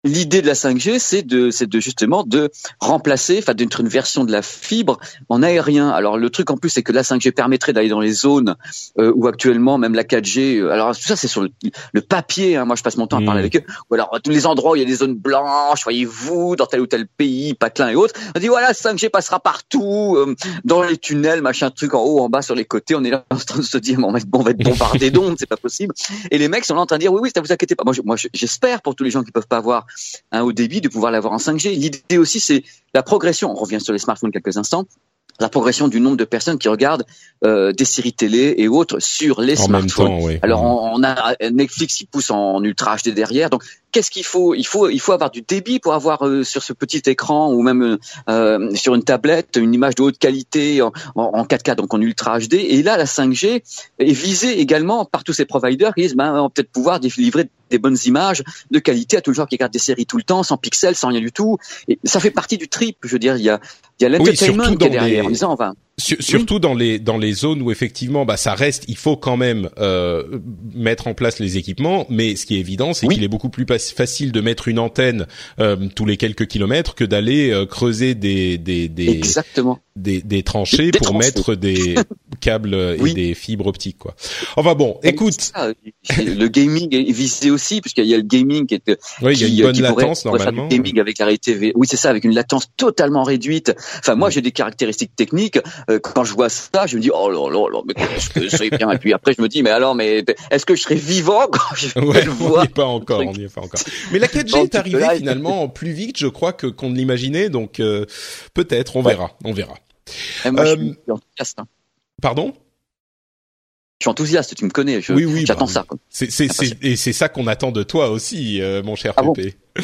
L'idée de la 5G, c'est de, c'est de justement de remplacer, enfin d'être une version de la fibre en aérien. Alors le truc en plus, c'est que la 5G permettrait d'aller dans les zones euh, où actuellement même la 4G. Euh, alors tout ça, c'est sur le, papier. Hein, moi, je passe mon temps à parler mmh. avec eux. Ou alors tous les endroits où il y a des zones blanches, voyez-vous, dans tel ou tel pays, patelin et autres. On dit voilà, 5G passera partout, euh, dans les tunnels, machin truc en haut, en bas, sur les côtés. On est là en train de se dire, bon, on va être bombardé d'ondes, c'est pas possible. Et les mecs sont là en train de dire oui, oui, ça vous inquiétez pas. Moi, j'espère pour tous les gens qui peuvent pas avoir un haut débit, de pouvoir l'avoir en 5G. L'idée aussi, c'est la progression. On revient sur les smartphones quelques instants la progression du nombre de personnes qui regardent euh, des séries télé et autres sur les smartphones. Alors on, a Netflix qui pousse en ultra HD derrière. Donc qu'est-ce qu'il faut Il faut il faut avoir du débit pour avoir euh, sur ce petit écran ou même euh, sur une tablette une image de haute qualité en, en, 4K donc en ultra HD. Et là la 5G est visée également par tous ces providers qui disent ben, on va peut-être pouvoir livrer des bonnes images de qualité à tout le genre qui regarde des séries tout le temps sans pixels, sans rien du tout. Et ça fait partie du trip. Je veux dire, il y a il y a l'entertainment qui est derrière. En disant, on va surtout dans les dans les zones où effectivement bah ça reste il faut quand même euh, mettre en place les équipements mais ce qui est évident c'est qu'il est beaucoup plus facile de mettre une antenne euh, tous les quelques kilomètres que d'aller euh, creuser des des des Exactement. Des, des tranchées pour mettre des câbles et des fibres optiques quoi. Enfin bon, écoute, le gaming est visé aussi puisqu'il y a le gaming qui est oui, il y a une bonne latence normalement. gaming avec la réalité oui, c'est ça avec une latence totalement réduite. Enfin moi j'ai des caractéristiques techniques euh, quand je vois ça, je me dis oh là là, mais qu'est-ce que c'est bien. Et puis après, je me dis mais alors, mais est-ce que je serai vivant quand je le voir On n'y est pas encore, on n'y est pas encore. Mais la 4G est arrivée finalement plus vite, je crois, que qu'on ne l'imaginait. Donc euh, peut-être, on verra, on verra. Moi, je suis euh, enthousiaste. Hein. Pardon? Je suis enthousiaste, tu me connais, oui, oui, j'attends bah, ça. C'est, c'est, et c'est ça qu'on attend de toi aussi, mon cher ah Pépé.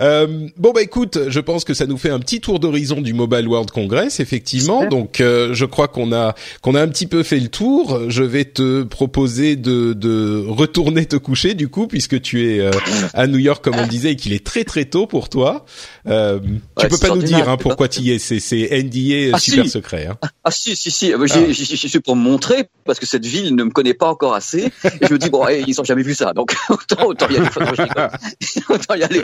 Euh, bon bah écoute, je pense que ça nous fait un petit tour d'horizon du Mobile World Congress, effectivement. Donc euh, je crois qu'on a qu'on a un petit peu fait le tour. Je vais te proposer de, de retourner te coucher du coup, puisque tu es euh, à New York comme on disait et qu'il est très très tôt pour toi. Euh, tu peux pas nous dire hein, pourquoi tu y es. C'est c'est NDA ah, super secret. Hein. Ah si si si. Euh, ah. Je suis pour montrer parce que cette ville ne me connaît pas encore assez. Et je me dis bon, ils ont jamais vu ça, donc autant autant y aller. autant y aller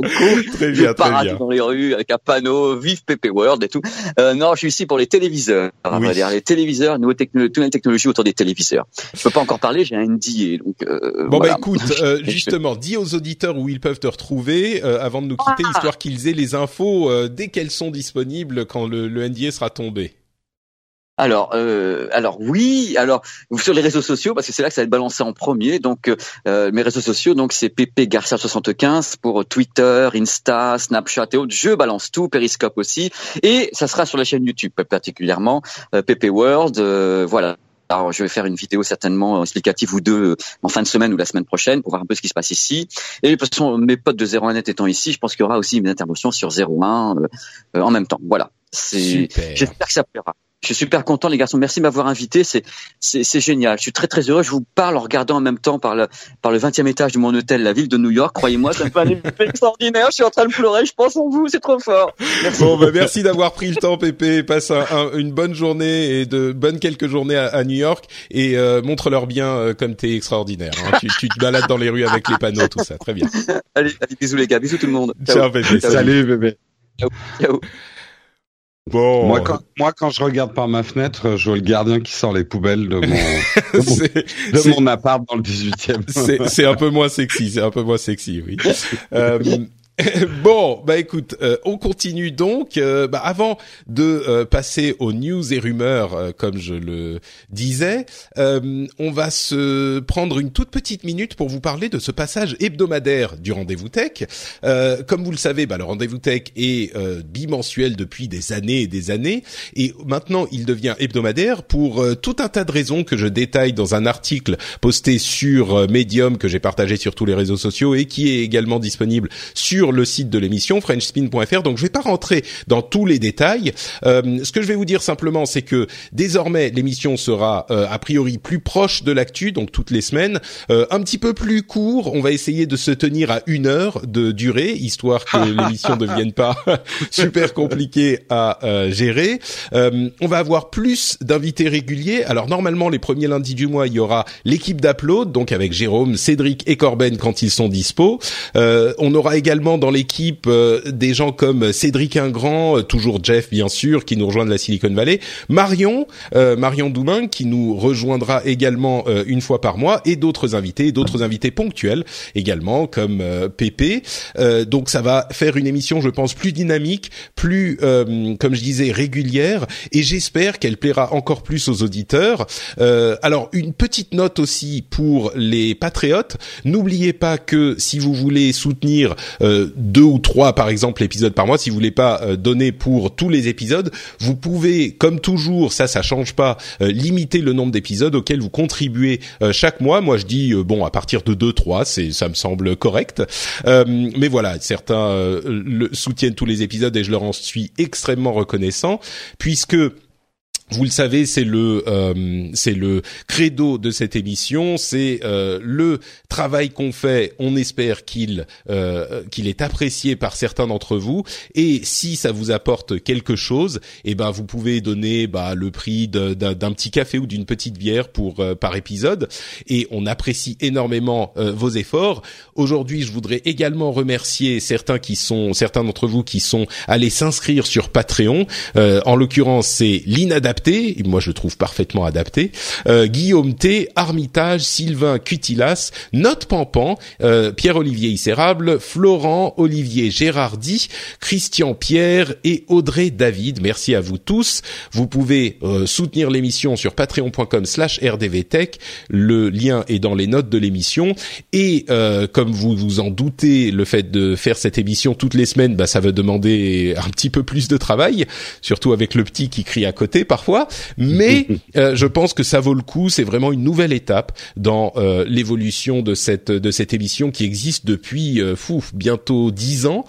très bien, très bien. dans les rues avec un panneau Vive PP World et tout. Euh, non, je suis ici pour les téléviseurs. On va dire les téléviseurs, nouvelles technologies, toutes les technologies autour des téléviseurs. Je peux pas encore parler, j'ai un NDA. Donc euh, bon bah écoute, euh, justement, dis aux auditeurs où ils peuvent te retrouver euh, avant de nous quitter, ah. histoire qu'ils aient les infos euh, dès qu'elles sont disponibles quand le, le NDA sera tombé. Alors, euh, alors oui, alors sur les réseaux sociaux parce que c'est là que ça va être balancé en premier. Donc euh, mes réseaux sociaux, donc c'est PP Garcia 75 pour Twitter, Insta, Snapchat et autres. Je balance tout, Periscope aussi, et ça sera sur la chaîne YouTube particulièrement euh, PP World. Euh, voilà. Alors, je vais faire une vidéo certainement explicative ou deux en fin de semaine ou la semaine prochaine pour voir un peu ce qui se passe ici. Et de toute façon, mes potes de 01net étant ici, je pense qu'il y aura aussi une intervention sur 01 euh, en même temps. Voilà. J'espère que ça plaira. Je suis super content, les garçons. Merci de m'avoir invité. C'est, c'est, c'est génial. Je suis très, très heureux. Je vous parle en regardant en même temps par le, par le 20e étage de mon hôtel, la ville de New York. Croyez-moi, ça me fait un effet extraordinaire. Je suis en train de pleurer. Je pense en vous. C'est trop fort. Merci. Bon, bah, merci d'avoir pris le temps, Pépé. Passe un, une bonne journée et de bonnes quelques journées à, à New York et euh, montre-leur bien euh, comme t'es extraordinaire. Hein. tu, tu, te balades dans les rues avec les panneaux, tout ça. Très bien. allez, allez, bisous les gars. Bisous tout le monde. Ciao, Ciao Pépé. Salut, bébé. Ciao. Ciao. Bon. Moi quand, moi, quand je regarde par ma fenêtre, je vois le gardien qui sort les poubelles de mon, de mon, de mon appart dans le 18e. c'est un peu moins sexy, c'est un peu moins sexy, oui. euh, bon, bah écoute, euh, on continue donc. Euh, bah, avant de euh, passer aux news et rumeurs, comme je le disais, on va se prendre une toute petite minute pour vous parler de ce passage hebdomadaire du rendez-vous tech. comme vous le savez, bah, le rendez-vous tech est bimensuel depuis des années et des années, et maintenant il devient hebdomadaire pour tout un tas de raisons que je détaille dans un article posté sur Medium que j'ai partagé sur tous les réseaux sociaux et qui est également disponible sur le site de l'émission frenchspin.fr. Donc je vais pas rentrer dans tous les détails. Euh, ce que je vais vous dire simplement, c'est que désormais l'émission sera euh, a priori plus proche de l'actu, donc toutes les semaines, euh, un petit peu plus court. On va essayer de se tenir à une heure de durée, histoire que l'émission ne devienne pas super compliquée à gérer. on va avoir plus d'invités réguliers. Alors normalement les premiers lundis du mois, il y aura l'équipe d'Upload, donc avec Jérôme, Cédric et Corben quand ils sont dispo. on aura également dans l'équipe euh, des gens comme Cédric Ingrand, euh, toujours Jeff bien sûr, qui nous rejoint de la Silicon Valley, Marion, euh, Marion Doumain qui nous rejoindra également une fois par mois, et d'autres invités, d'autres invités ponctuels également comme Pépé. donc ça va faire une émission, je pense, plus dynamique, plus, comme je disais, régulière, et j'espère qu'elle plaira encore plus aux auditeurs. alors une petite note aussi pour les patriotes. N'oubliez pas que si vous voulez soutenir deux ou trois par exemple épisodes par mois. Si vous voulez pas euh, donner pour tous les épisodes, vous pouvez, comme toujours, ça ça change pas, euh, limiter le nombre d'épisodes auxquels vous contribuez euh, chaque mois. Moi je dis bon à partir de deux trois, c'est ça me semble correct. mais voilà, certains le, soutiennent tous les épisodes et je leur en suis extrêmement reconnaissant puisque vous le savez, c'est le euh, c'est le credo de cette émission, c'est euh, le travail qu'on fait. On espère qu'il euh, qu'il est apprécié par certains d'entre vous. Et si ça vous apporte quelque chose, eh ben vous pouvez donner bah, le prix d'un petit café ou d'une petite bière pour par épisode. Et on apprécie énormément vos efforts. Aujourd'hui, je voudrais également remercier certains qui sont certains d'entre vous qui sont allés s'inscrire sur Patreon. en l'occurrence, c'est l'inadapté moi je le trouve parfaitement adapté, euh, Guillaume T, Armitage, Sylvain Cutilas, Note Pampan, euh, Pierre-Olivier Isérable, Florent, Olivier Gérardi, Christian Pierre et Audrey David. Merci à vous tous. Vous pouvez euh, soutenir l'émission sur patreon.com slash rdvtech. Le lien est dans les notes de l'émission. Et comme vous vous en doutez, le fait de faire cette émission toutes les semaines, bah, ça va demander un petit peu plus de travail, surtout avec le petit qui crie à côté parfois mais euh, je pense que ça vaut le coup. C'est vraiment une nouvelle étape dans euh, l'évolution de cette de cette émission qui existe depuis euh, fou bientôt dix ans.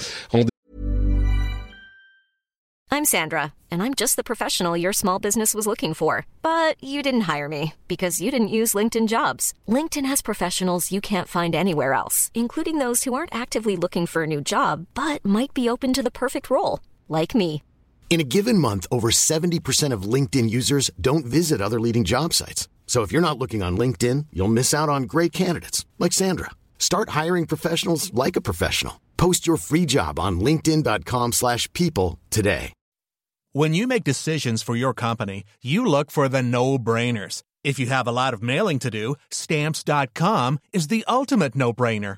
I'm Sandra, and I'm just the professional your small business was looking for. But you didn't hire me because you didn't use LinkedIn Jobs. LinkedIn has professionals you can't find anywhere else, including those who aren't actively looking for a new job but might be open to the perfect role, like me. In a given month, over 70% of LinkedIn users don't visit other leading job sites. So if you're not looking on LinkedIn, you'll miss out on great candidates like Sandra. Start hiring professionals like a professional. Post your free job on linkedin.com/people today. When you make decisions for your company, you look for the no-brainers. If you have a lot of mailing to do, stamps.com is the ultimate no-brainer.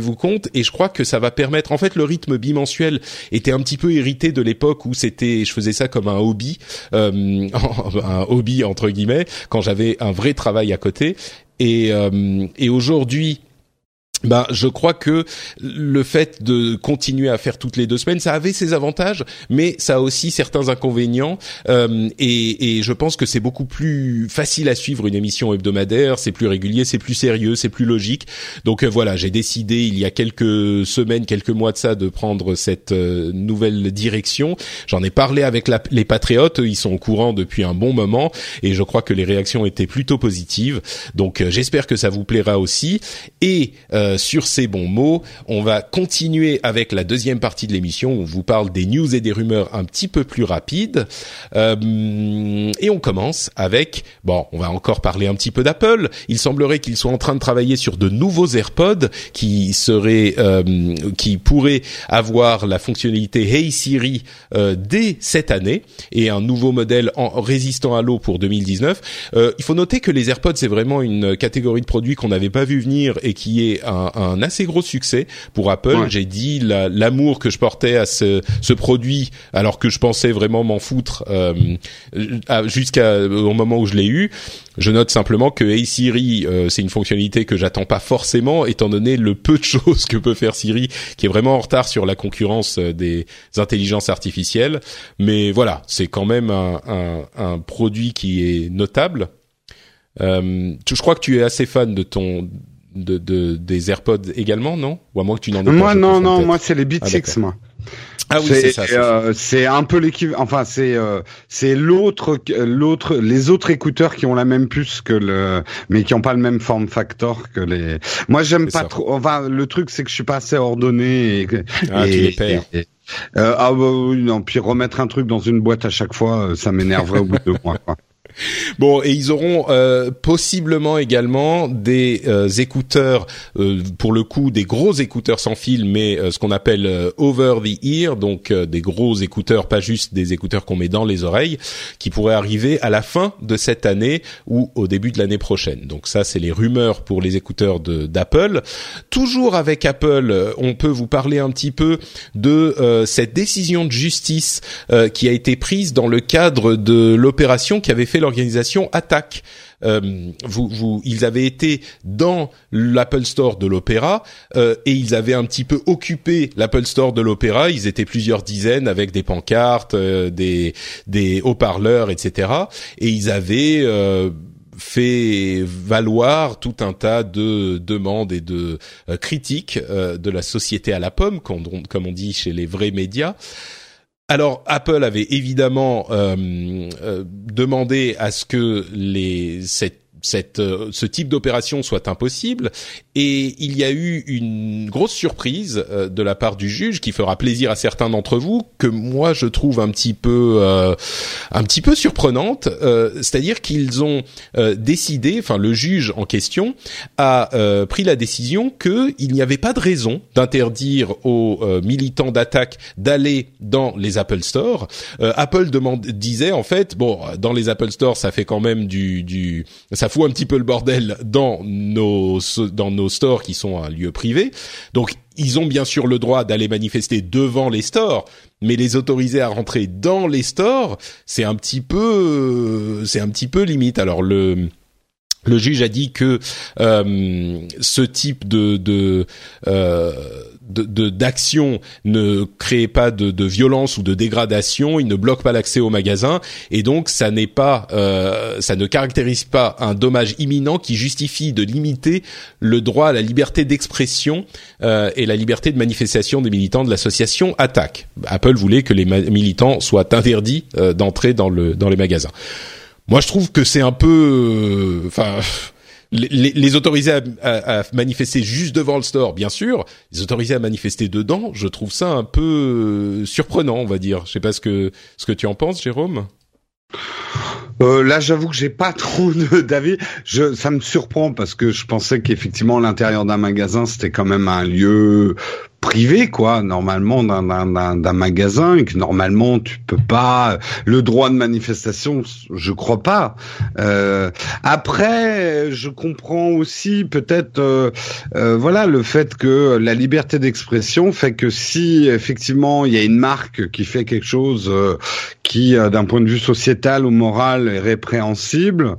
Vous compte et je crois que ça va permettre en fait le rythme bimensuel était un petit peu hérité de l'époque où c'était je faisais ça comme un hobby euh, un hobby entre guillemets quand j'avais un vrai travail à côté. Et, euh, et aujourd'hui ben, je crois que le fait de continuer à faire toutes les deux semaines, ça avait ses avantages, mais ça a aussi certains inconvénients. Euh, et, et, je pense que c'est beaucoup plus facile à suivre une émission hebdomadaire, c'est plus régulier, c'est plus sérieux, c'est plus logique. Donc euh, voilà, j'ai décidé il y a quelques semaines, quelques mois de ça, de prendre cette euh, nouvelle direction. J'en ai parlé avec les patriotes, ils sont au courant depuis un bon moment, et je crois que les réactions étaient plutôt positives. Donc euh, j'espère que ça vous plaira aussi. Et euh, sur ces bons mots, on va continuer avec la deuxième partie de l'émission où on vous parle des news et des rumeurs un petit peu plus rapides. Euh, et on commence avec, bon, on va encore parler un petit peu d'Apple. Il semblerait qu'ils soient en train de travailler sur de nouveaux AirPods qui seraient, euh, qui pourraient avoir la fonctionnalité Hey Siri euh, dès cette année et un nouveau modèle en résistant à l'eau pour 2019. Euh, il faut noter que les AirPods c'est vraiment une catégorie de produits qu'on n'avait pas vu venir et qui est un, un assez gros succès pour Apple. J'ai dit l'amour que je portais à ce, ce, produit, alors que je pensais vraiment m'en foutre euh, jusqu'au moment où je l'ai eu. Je note simplement que Hey Siri, euh, c'est une fonctionnalité que j'attends pas forcément, étant donné le peu de choses que peut faire Siri, qui est vraiment en retard sur la concurrence euh, des intelligences artificielles. Mais voilà, c'est quand même un, un, un, produit qui est notable. Euh, je crois que tu es assez fan de ton de, de, des AirPods également, non? Ou à moins que tu n'en aies pas. Moi, non, non, moi c'est les Beats ah, moi. Ah oui, c'est ça. Euh, c'est un peu l'équivalent. Enfin, c'est euh, c'est l'autre l'autre les autres écouteurs qui ont la même puce que le, mais qui ont pas le même form factor que les. Moi, j'aime pas trop. Enfin, le truc c'est que je suis pas assez ordonné et. Ah, tu les perds. euh, ah bah, oui, non. Puis remettre un truc dans une boîte à chaque fois, euh, ça m'énerverait au bout de deux mois. Quoi. Bon, et ils auront euh, possiblement également des euh, écouteurs, euh, pour le coup, des gros écouteurs sans fil, mais ce qu'on appelle over the ear, donc des gros écouteurs, pas juste des écouteurs qu'on met dans les oreilles, qui pourraient arriver à la fin de cette année ou au début de l'année prochaine. Donc ça, c'est les rumeurs pour les écouteurs d'Apple. Toujours avec Apple, on peut vous parler un petit peu de cette décision de justice qui a été prise dans le cadre de l'opération qui avait fait l'organisation Attaque. Euh, vous, vous, ils avaient été dans l'Apple Store de l'Opéra euh, et ils avaient un petit peu occupé l'Apple Store de l'Opéra. Ils étaient plusieurs dizaines avec des pancartes, euh, des, des haut-parleurs, etc. Et ils avaient euh, fait valoir tout un tas de demandes et de euh, critiques euh, de la société à la pomme, comme on dit chez les vrais médias. Alors Apple avait évidemment euh, euh, demandé à ce que les cette cette, euh, ce type d'opération soit impossible. Et il y a eu une grosse surprise euh, de la part du juge qui fera plaisir à certains d'entre vous, que moi je trouve un petit peu, euh, un petit peu surprenante. C'est-à-dire qu'ils ont décidé, enfin le juge en question a pris la décision qu'il n'y avait pas de raison d'interdire aux militants d'attaque d'aller dans les Apple Store. Apple demande, disait en fait, bon, dans les Apple Store, ça fait quand même du, du ça fout un petit peu le bordel dans nos dans nos stores qui sont un lieu privé. Donc ils ont bien sûr le droit d'aller manifester devant les stores, mais les autoriser à rentrer dans les stores, c'est un petit peu c'est un petit peu limite. Alors le le juge a dit que euh, ce type de, de euh, d'action ne crée pas de, violence ou de dégradation, il ne bloque pas l'accès au magasin et donc ça n'est pas, euh, ça ne caractérise pas un dommage imminent qui justifie de limiter le droit à la liberté d'expression euh, et la liberté de manifestation des militants de l'association Attaque. Apple voulait que les militants soient interdits euh, d'entrer dans les magasins. Moi, je trouve que c'est un peu, euh, enfin les, les autoriser à, manifester juste devant le store, bien sûr. Les autoriser à manifester dedans, je trouve ça un peu euh, surprenant, on va dire. Je sais pas ce que ce que tu en penses, Jérôme. Euh, là, j'avoue que j'ai pas trop d'avis. Ça me surprend parce que je pensais qu'effectivement l'intérieur d'un magasin c'était quand même un lieu privé quoi normalement d'un magasin et que normalement tu peux pas le droit de manifestation je crois pas. Euh, après je comprends aussi peut-être euh, euh, voilà le fait que la liberté d'expression fait que si effectivement il y a une marque qui fait quelque chose qui, d'un point de vue sociétal ou moral, est répréhensible,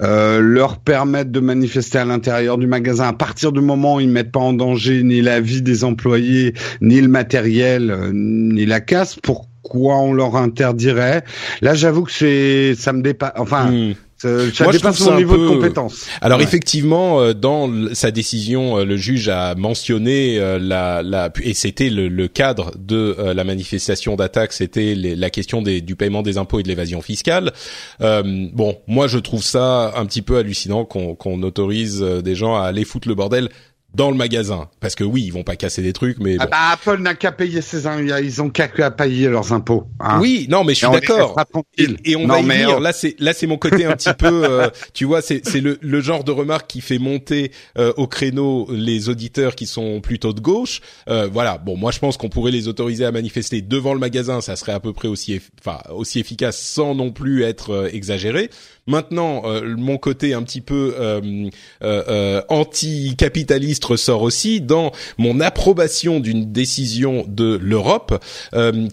leur permettre de manifester à l'intérieur du magasin à partir du moment où ils mettent pas en danger ni la vie des employés, ni le matériel, ni la casse. Pourquoi on leur interdirait? Là, j'avoue que c'est, ça me dépasse. Enfin. Hmm. Ça, dépasse mon niveau de compétence. Alors effectivement, euh, dans sa décision, euh, le juge a mentionné euh, la, la et c'était le, le, cadre de la manifestation d'attaque, c'était la question des, du paiement des impôts et de l'évasion fiscale. Euh, bon, moi je trouve ça un petit peu hallucinant qu'on qu'on autorise des gens à aller foutre le bordel dans le magasin. Parce que oui, ils vont pas casser des trucs, mais ah bah, Apple n'a qu'à payer ses ils ont qu'à payer leurs impôts. Hein. Oui, non, mais je suis d'accord. Et, on va y venir. Là, c'est là, c'est mon côté un petit peu. Euh, tu vois, c'est c'est le, le genre de remarque qui fait monter euh, au créneau les auditeurs qui sont plutôt de gauche. Euh, voilà. Bon, moi, je pense qu'on pourrait les autoriser à manifester devant le magasin. Ça serait à peu près aussi, enfin, aussi efficace sans non plus être exagéré. Maintenant, euh, mon côté un petit peu euh, euh, anti-capitaliste ressort aussi dans mon approbation d'une décision de l'Europe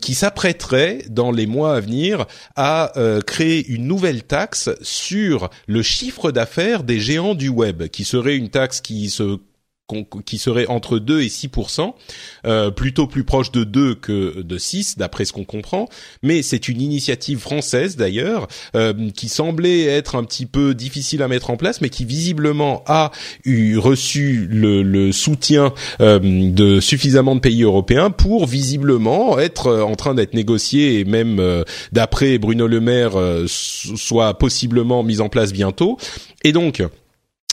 qui s'apprêterait dans les mois à venir à créer une nouvelle taxe sur le chiffre d'affaires des géants du web, qui serait une taxe qui se qui serait entre 2 et 6 euh, plutôt plus proche de 2 que de 6 d'après ce qu'on comprend, mais c'est une initiative française d'ailleurs euh, qui semblait être un petit peu difficile à mettre en place mais qui visiblement a eu reçu le, le soutien euh, de suffisamment de pays européens pour visiblement être euh, en train d'être négocié et même euh, d'après Bruno Le Maire soit possiblement mise en place bientôt. Et donc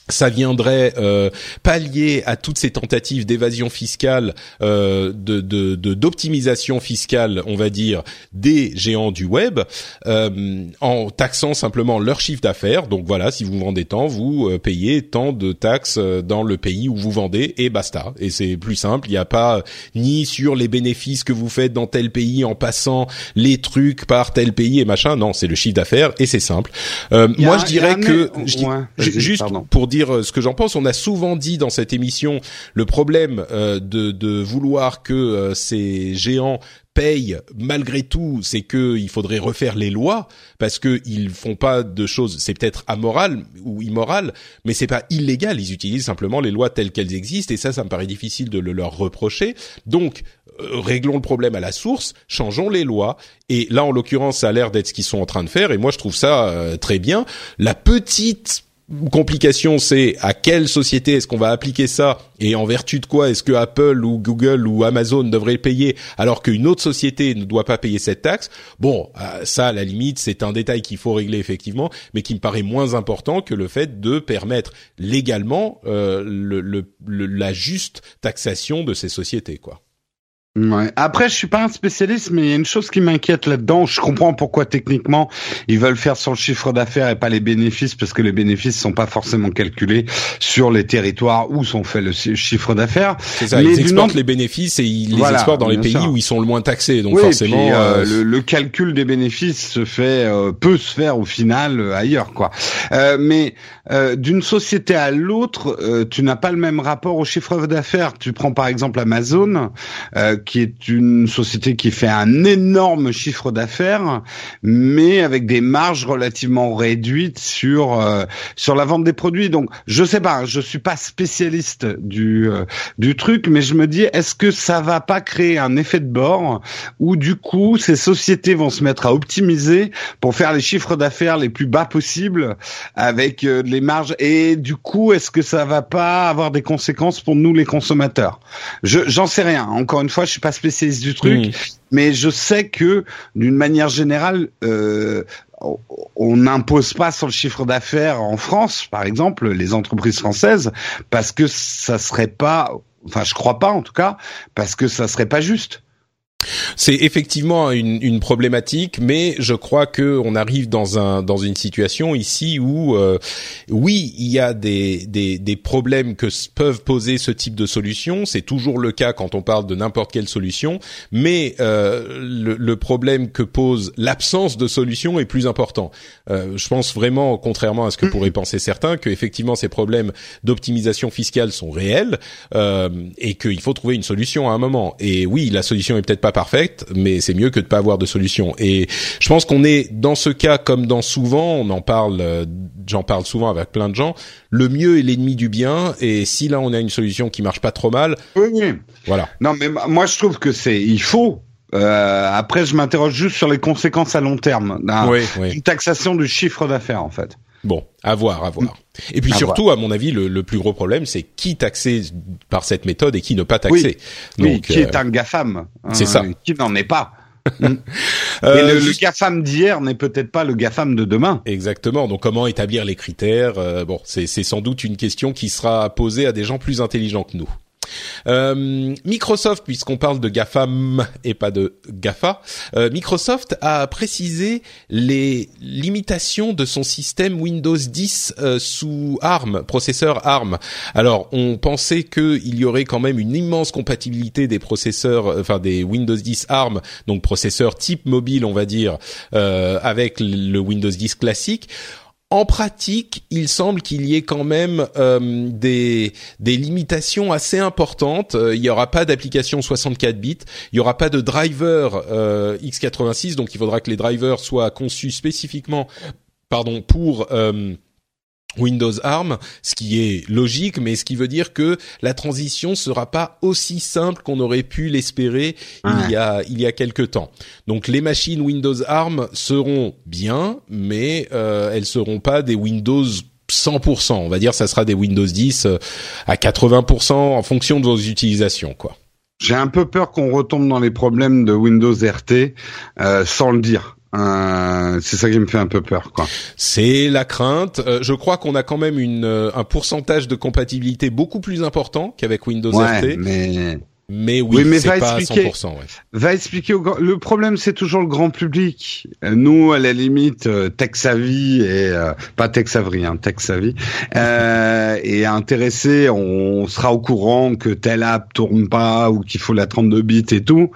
ça viendrait euh, pallier à toutes ces tentatives d'évasion fiscale, euh, de d'optimisation fiscale, on va dire, des géants du web, euh, en taxant simplement leur chiffre d'affaires. Donc voilà, si vous vendez tant, vous euh, payez tant de taxes euh, dans le pays où vous vendez et basta. Et c'est plus simple. Il n'y a pas ni sur les bénéfices que vous faites dans tel pays en passant les trucs par tel pays et machin. Non, c'est le chiffre d'affaires et c'est simple. moi, je dirais que juste pour dire euh, ce que j'en pense. On a souvent dit dans cette émission le problème euh, de, vouloir que euh, ces géants payent malgré tout, c'est que il faudrait refaire les lois parce que ils font pas de choses. C'est peut-être amoral ou immoral, mais c'est pas illégal. Ils utilisent simplement les lois telles qu'elles existent et ça, ça me paraît difficile de le leur reprocher. Donc réglons le problème à la source, changeons les lois. Et là, en l'occurrence, ça a l'air d'être ce qu'ils sont en train de faire. Et moi, je trouve ça très bien. La petite complication, c'est à quelle société est-ce qu'on va appliquer ça et en vertu de quoi est-ce que Apple ou Google ou Amazon devraient payer alors qu'une autre société ne doit pas payer cette taxe? Bon, euh, ça, à la limite, c'est un détail qu'il faut régler effectivement, mais qui me paraît moins important que le fait de permettre légalement euh, la juste taxation de ces sociétés, quoi. Ouais. Après, je suis pas un spécialiste, mais il y a une chose qui m'inquiète là-dedans. Je comprends pourquoi techniquement ils veulent faire sur le chiffre d'affaires et pas les bénéfices, parce que les bénéfices sont pas forcément calculés sur les territoires où sont faits le chiffre d'affaires. C'est ça. ils exportent les bénéfices et ils les exportent dans les pays où ils sont le moins taxés. Donc forcément, euh, euh, le, calcul des bénéfices se fait euh, peut se faire au final ailleurs, quoi. mais d'une société à l'autre, tu n'as pas le même rapport au chiffre d'affaires. Tu prends par exemple Amazon qui est une société qui fait un énorme chiffre d'affaires, mais avec des marges relativement réduites sur euh, sur la vente des produits. Donc, je sais pas, je suis pas spécialiste du euh, du truc, mais je me dis, est-ce que ça va pas créer un effet de bord où du coup ces sociétés vont se mettre à optimiser pour faire les chiffres d'affaires les plus bas possibles avec euh, les marges? Et du coup, est-ce que ça va pas avoir des conséquences pour nous les consommateurs? Je j'en sais rien. Encore une fois, je suis pas spécialiste du truc, mais je sais que d'une manière générale, euh, on n'impose pas sur le chiffre d'affaires en France, par exemple, les entreprises françaises, parce que ça serait pas, enfin, je crois pas en tout cas, parce que ça serait pas juste. C'est effectivement une, une, problématique, mais je crois que on arrive dans un dans une situation ici où euh, oui, il y a des, des, des problèmes que peuvent poser ce type de solution. C'est toujours le cas quand on parle de n'importe quelle solution, mais euh, le, le, problème que pose l'absence de solution est plus important. Euh, je pense vraiment, contrairement à ce que mm. pourraient penser certains, que effectivement ces problèmes d'optimisation fiscale sont réels euh, et qu'il faut trouver une solution à un moment. Et oui, la solution est peut-être pas parfaite mais c'est mieux que de pas avoir de solution. Et je pense qu'on est dans ce cas comme dans souvent, on en parle, euh, j'en parle souvent avec plein de gens. Le mieux est l'ennemi du bien, et si là on a une solution qui marche pas trop mal, Oui, oui. voilà. Non, mais moi je trouve que c'est il faut. Euh, après, je m'interroge juste sur les conséquences à long terme d'un- Oui, oui. d'une taxation du chiffre d'affaires en fait. Bon, à voir, à voir. Et puis À surtout, à mon avis, le, le plus gros problème, c'est qui taxer par cette méthode et qui ne pas taxer. oui, Donc, qui euh, est un GAFAM. c'est euh, ça. Qui n'en est pas. euh, Et le, GAFAM d'hier n'est peut-être pas le GAFAM de demain. Exactement. Donc, comment établir les critères Euh, Bon, c'est c'est sans doute une question qui sera posée à des gens plus intelligents que nous. Euh, Microsoft, puisqu'on parle de GAFAM et pas de GAFA, euh, Microsoft a précisé les limitations de son système Windows 10 euh, sous ARM, processeur ARM. Alors, on pensait qu'il y aurait quand même une immense compatibilité des processeurs, enfin des Windows 10 ARM, donc processeur type mobile, on va dire, avec le Windows 10 classique. En pratique, il semble qu'il y ait quand même euh, des, des limitations assez importantes. Euh, il n'y aura pas d'application 64 bits, il n'y aura pas de driver euh, x86, donc il faudra que les drivers soient conçus spécifiquement, pardon, pour euh, Windows ARM, ce qui est logique, mais ce qui veut dire que la transition sera pas aussi simple qu'on aurait pu l'espérer il y a il y a quelque temps. Donc les machines Windows ARM seront bien, mais euh, elles seront pas des Windows 100%. On va dire ça sera des Windows 10 euh, à 80% en fonction de vos utilisations, quoi. J'ai un peu peur qu'on retombe dans les problèmes de Windows RT euh, sans le dire. Euh, c'est ça qui me fait un peu peur, quoi. C'est la crainte. Euh, je crois qu'on a quand même une, euh, un pourcentage de compatibilité beaucoup plus important qu'avec Windows Ouais, RT. mais Mais oui, Oui, mais c'est pas à expliquer. 100%. Ouais. va expliquer au grand... le problème c'est toujours le grand public Euh, nous à la limite tech savvy et euh, pas tech savvy hein, tech savvy euh, et intéressé on sera au courant que telle app tourne pas ou qu'il faut la 32 bits et tout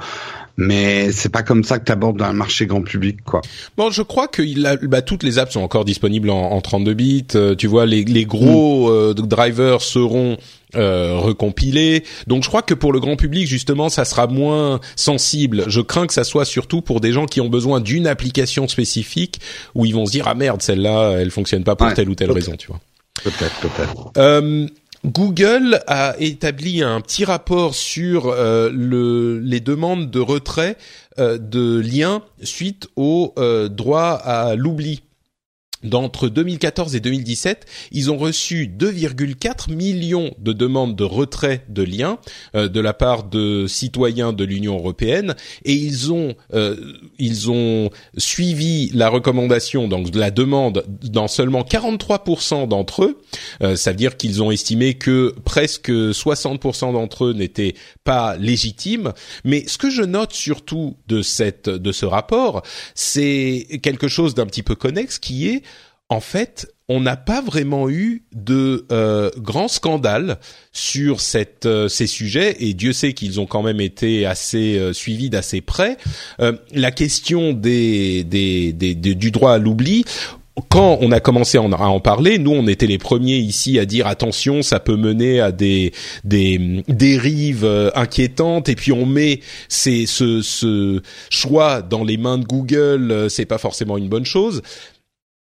mais c'est pas comme ça que tu abordes un marché grand public quoi Bon, je crois que il a, bah, toutes les apps sont encore disponibles en, en 32 bits. Euh, tu vois, les, les gros euh, drivers seront euh, recompilés. Donc, je crois que pour le grand public, justement, ça sera moins sensible. Je crains que ça soit surtout pour des gens qui ont besoin d'une application spécifique où ils vont se dire ah merde, celle-là, elle fonctionne pas pour Ouais, telle ou telle raison, tu vois. peut-être peut-être Euh, Google a établi un petit rapport sur euh, le, les demandes de retrait euh, de liens suite au euh, droit à l'oubli. D'entre 2014 et 2017, ils ont reçu 2,4 millions de demandes de retrait de liens euh, de la part de citoyens de l'Union européenne et ils ont euh, ils ont suivi la recommandation donc de la demande dans seulement 43% d'entre eux. Euh, ça veut dire qu'ils ont estimé que presque 60% d'entre eux n'étaient pas légitimes. Mais ce que je note surtout de cette de ce rapport, c'est quelque chose d'un petit peu connexe qui est en fait, on n'a pas vraiment eu de euh, grands scandales sur cette, euh, ces sujets, et Dieu sait qu'ils ont quand même été assez euh, suivis d'assez près. Euh, la question des, des, des- du droit à l'oubli, quand on a commencé à en, parler, nous on était les premiers ici à dire attention, ça peut mener à des des hum, dérives euh, inquiétantes et puis on met ces, ce, ce choix dans les mains de Google, euh, c'est pas forcément une bonne chose.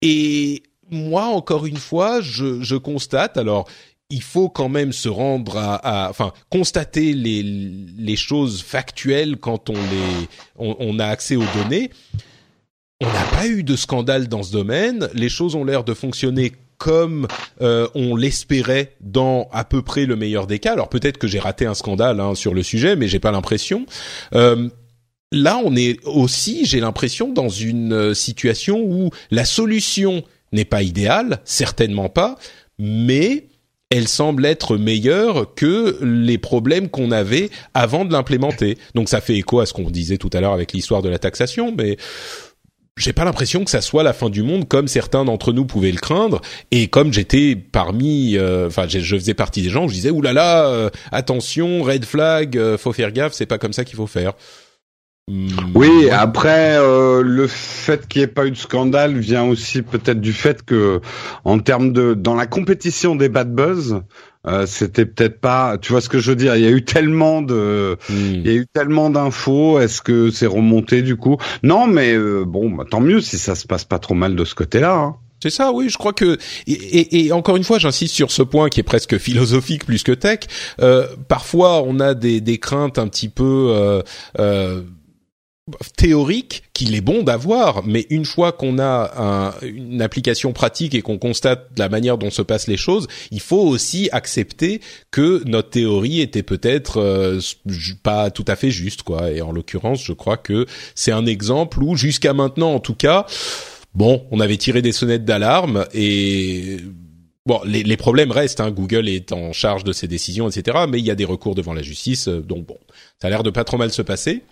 Et moi, encore une fois, je, constate, alors il faut quand même se rendre à, enfin, constater les, choses factuelles quand on les, on a accès aux données. On n'a pas eu de scandale dans ce domaine. Les choses ont l'air de fonctionner comme euh, on l'espérait dans à peu près le meilleur des cas. Alors peut-être que j'ai raté un scandale hein, sur le sujet, mais j'ai pas l'impression. Euh, là, on est aussi, j'ai l'impression, dans une euh, situation où la solution n'est pas idéale, certainement pas, mais elle semble être meilleure que les problèmes qu'on avait avant de l'implémenter. Donc ça fait écho à ce qu'on disait tout à l'heure avec l'histoire de la taxation, mais j'ai pas l'impression que ça soit la fin du monde comme certains d'entre nous pouvaient le craindre et comme j'étais parmi euh, enfin je je faisais partie des gens je disais oulala là là, euh, attention red flag euh, faut faire gaffe c'est pas comme ça qu'il faut faire Oui, ouais. après euh, le fait qu'il n'y ait pas eu de scandale vient aussi peut-être du fait que, en termes de dans la compétition des bad buzz, euh, c'était peut-être pas. Tu vois ce que je veux dire Il y a eu tellement de, Hmm. il y a eu tellement d'infos. Est-ce que c'est remonté du coup? Non, mais euh, bon, bah, tant mieux si ça se passe pas trop mal de ce côté-là. Hein. C'est ça, oui. Je crois que et, et, et encore une fois, j'insiste sur ce point qui est presque philosophique plus que tech. Euh, parfois, on a des, des craintes un petit peu euh, théoriques qu'il est bon d'avoir, mais une fois qu'on a un- une application pratique et qu'on constate la manière dont se passent les choses, il faut aussi accepter que notre théorie était peut-être euh, pas tout à fait juste, quoi. Et en l'occurrence, je crois que c'est un exemple où, jusqu'à maintenant, en tout cas, bon, on avait tiré des sonnettes d'alarme et bon, les, les problèmes restent. Hein, Google est en charge de ses décisions, etc. Mais il y a des recours devant la justice, euh, donc bon, ça a l'air de pas trop mal se passer.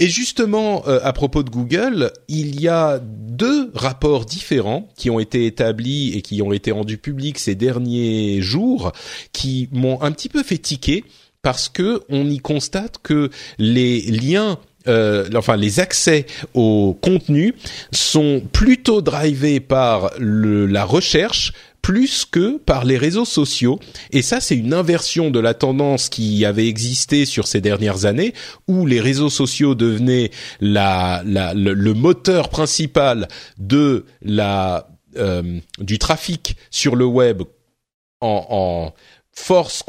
Et justement, euh, à propos de Google, il y a deux rapports différents qui ont été établis et qui ont été rendus publics ces derniers jours, qui m'ont un petit peu fait tiquer parce que on y constate que les liens euh, enfin les accès au contenu sont plutôt drivés par la recherche plus que par les réseaux sociaux. Et ça, c'est une inversion de la tendance qui avait existé sur ces dernières années, où les réseaux sociaux devenaient le, moteur principal euh, du trafic sur le web en, force,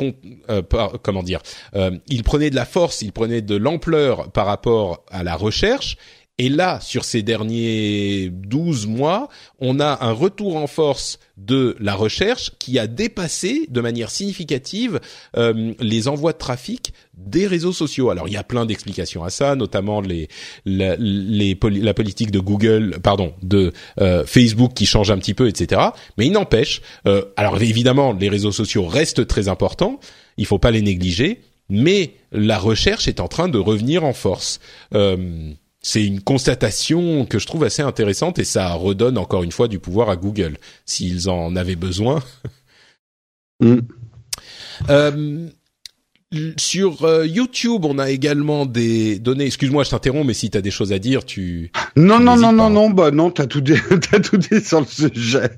euh, comment dire, euh, il prenait de la force, il prenait de l'ampleur par rapport à la recherche. Et là, sur ces derniers 12 mois, on a un retour en force de la recherche qui a dépassé de manière significative euh, les envois de trafic des réseaux sociaux. Alors, il y a plein d'explications à ça, notamment les, la, les la politique de Google, pardon, de euh, Facebook qui change un petit peu, etc. Mais il n'empêche, euh, alors évidemment, les réseaux sociaux restent très importants, il faut pas les négliger, mais la recherche est en train de revenir en force. Euh, c'est une constatation que je trouve assez intéressante et ça redonne encore une fois du pouvoir à Google s'ils en avaient besoin. Mm. Euh, sur euh, YouTube, on a également des données. Excuse-moi, je t'interromps, mais si tu as des choses à dire, tu. Non, non, non, pas. non, non, bah non, t'as tout dit, t'as tout dit sur le sujet.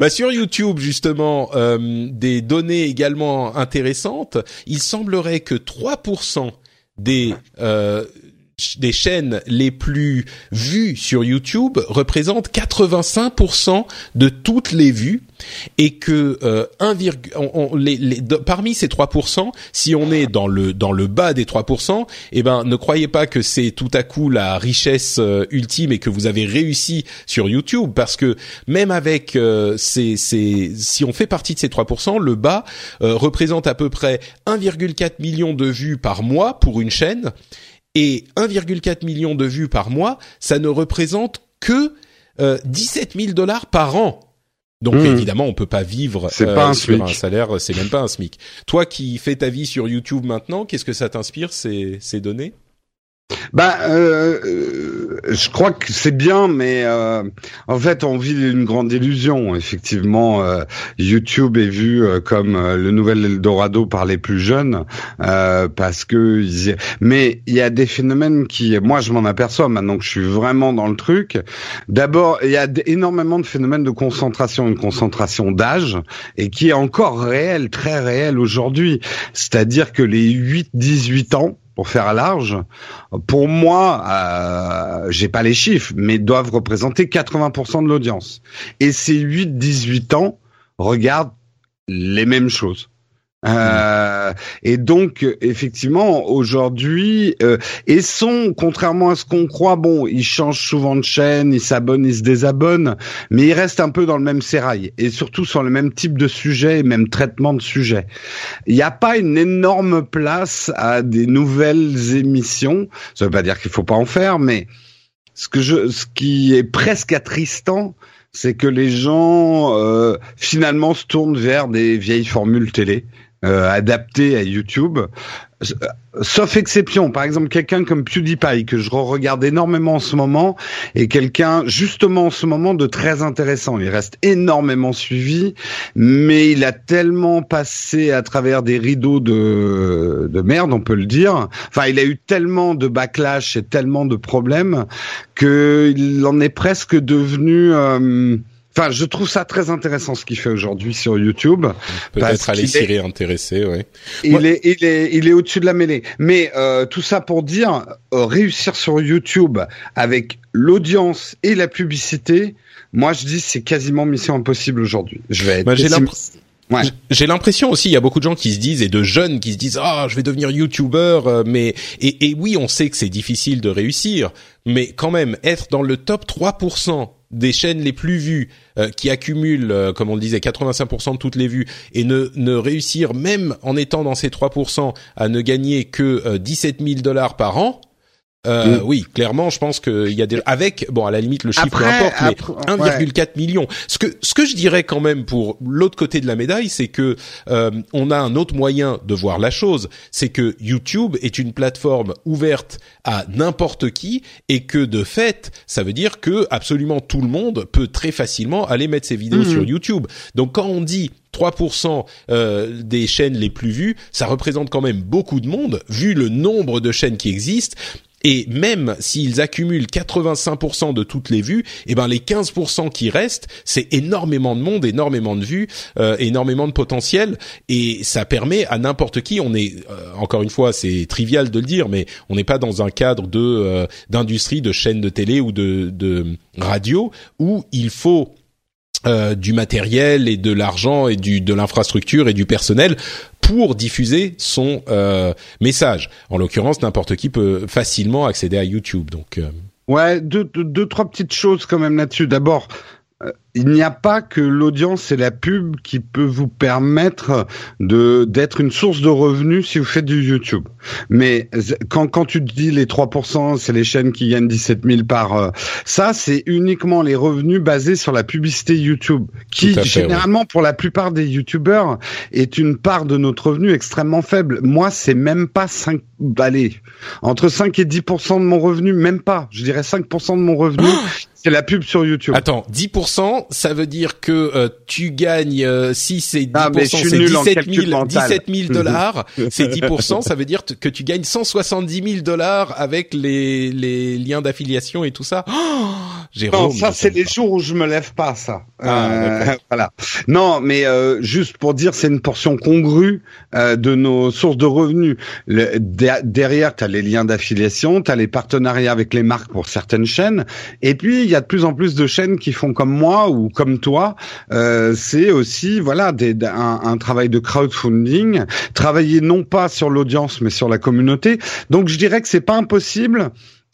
Bah sur YouTube justement, euh, des données également intéressantes. Il semblerait que 3% des euh, des chaînes les plus vues sur YouTube représentent 85% de toutes les vues et que euh, 1, virg- on- on- les, les- parmi ces 3%, si on est dans le dans le bas des 3%, eh ben ne croyez pas que c'est tout à coup la richesse euh, ultime et que vous avez réussi sur YouTube parce que même avec euh, ces, ces si on fait partie de ces 3%, le bas euh, représente à peu près 1,4 million de vues par mois pour une chaîne et 1,4 million de vues par mois, ça ne représente que euh, 17 000 dollars par an. Donc Mmh. évidemment, on peut pas vivre euh, pas un sur un salaire, c'est même pas un SMIC. Toi qui fais ta vie sur YouTube maintenant, qu'est-ce que ça t'inspire ces, ces données? Bah, euh, euh, je crois que c'est bien, mais euh, en fait, on vit une grande illusion. Effectivement, euh, YouTube est vu euh, comme euh, le nouvel Eldorado par les plus jeunes, parce que. Mais il y a des phénomènes qui, moi, je m'en aperçois maintenant que je suis vraiment dans le truc. D'abord, il y a énormément de phénomènes de concentration, une concentration d'âge, et qui est encore réelle, très réelle aujourd'hui. C'est-à-dire que les 8-18 ans, pour faire large, pour moi, euh, j'ai pas les chiffres, mais doivent représenter 80% de l'audience. Et ces 8-18 ans regardent les mêmes choses. Euh, et donc effectivement aujourd'hui euh, et sont contrairement à ce qu'on croit bon ils changent souvent de chaîne ils s'abonnent ils se désabonnent mais ils restent un peu dans le même sérail et surtout sur le même type de sujet et même traitement de sujet. Il n'y a pas une énorme place à des nouvelles émissions. Ça veut pas dire qu'il faut pas en faire mais ce que je ce qui est presque attristant c'est que les gens euh, finalement se tournent vers des vieilles formules télé euh, adaptées à YouTube. Euh, Sauf exception, par exemple quelqu'un comme PewDiePie que je regarde énormément en ce moment est quelqu'un justement en ce moment de très intéressant. Il reste énormément suivi, mais il a tellement passé à travers des rideaux de, de merde, on peut le dire. Enfin, il a eu tellement de backlash et tellement de problèmes que il en est presque devenu euh, Enfin, je trouve ça très intéressant ce qu'il fait aujourd'hui sur YouTube. Peut-être aller s'y réintéresser, ouais. Il est, il est, il est au-dessus de la mêlée. Mais euh, tout ça pour dire, euh, réussir sur YouTube avec l'audience et la publicité, moi je dis c'est quasiment mission impossible aujourd'hui. Je vais être. Bah, Ouais. J'ai l'impression aussi, il y a beaucoup de gens qui se disent et de jeunes qui se disent ah je vais devenir youtubeur, euh, mais et, et oui on sait que c'est difficile de réussir, mais quand même être dans le top 3% des chaînes les plus vues euh, qui accumulent, euh, comme on le disait, 85% de toutes les vues et ne, ne réussir même en étant dans ces 3% à ne gagner que 17 000 dollars par an, euh, mm. Oui, clairement, je pense qu'il y a des avec bon à la limite le chiffre importe, mais 1,4 million. Ce que ce que je dirais quand même pour l'autre côté de la médaille, c'est que euh, on a un autre moyen de voir la chose, c'est que YouTube est une plateforme ouverte à n'importe qui et que de fait, ça veut dire que absolument tout le monde peut très facilement aller mettre ses vidéos mm. sur YouTube. Donc quand on dit 3% euh, des chaînes les plus vues, ça représente quand même beaucoup de monde, vu le nombre de chaînes qui existent. Et même s'ils accumulent 85% de toutes les vues, eh ben les 15% qui restent, c'est énormément de monde, énormément de vues, euh, énormément de potentiel, et ça permet à n'importe qui. On est euh, encore une fois, c'est trivial de le dire, mais on n'est pas dans un cadre de euh, d'industrie, de chaîne de télé ou de, de radio où il faut euh, du matériel et de l'argent et du de l'infrastructure et du personnel pour diffuser son euh, message. En l'occurrence, n'importe qui peut facilement accéder à YouTube. Donc euh. ouais, deux, deux, deux, trois petites choses quand même là-dessus. D'abord, il n'y a pas que l'audience et la pub qui peut vous permettre de d'être une source de revenus si vous faites du YouTube. Mais quand quand tu dis les 3%, c'est les chaînes qui gagnent 17 000 par euh, ça, c'est uniquement les revenus basés sur la publicité YouTube, qui généralement pour la plupart des YouTubeurs est une part de notre revenu extrêmement faible. Moi, c'est même pas 5 allez, entre 5 et 10% de mon revenu, même pas. Je dirais 5% de mon revenu. C'est la pub sur YouTube. Attends, 10%, ça veut dire que euh, tu gagnes euh, si c'est 10%, ah, c'est 17 000, 17 000 dollars. c'est 10%, ça veut dire que tu gagnes 170 000 dollars avec les les liens d'affiliation et tout ça. Oh, Jérôme, non, ça c'est les jours où je me lève pas, ça. Ah, euh, voilà. Non, mais euh, juste pour dire, c'est une portion congrue de nos sources de revenus. Le, derrière, tu as les liens d'affiliation, tu as les partenariats avec les marques pour certaines chaînes, et puis il y a de plus en plus de chaînes qui font comme moi ou comme toi. Euh, c'est aussi voilà des, un, un, travail de crowdfunding, travailler non pas sur l'audience mais sur la communauté. Donc je dirais que c'est pas impossible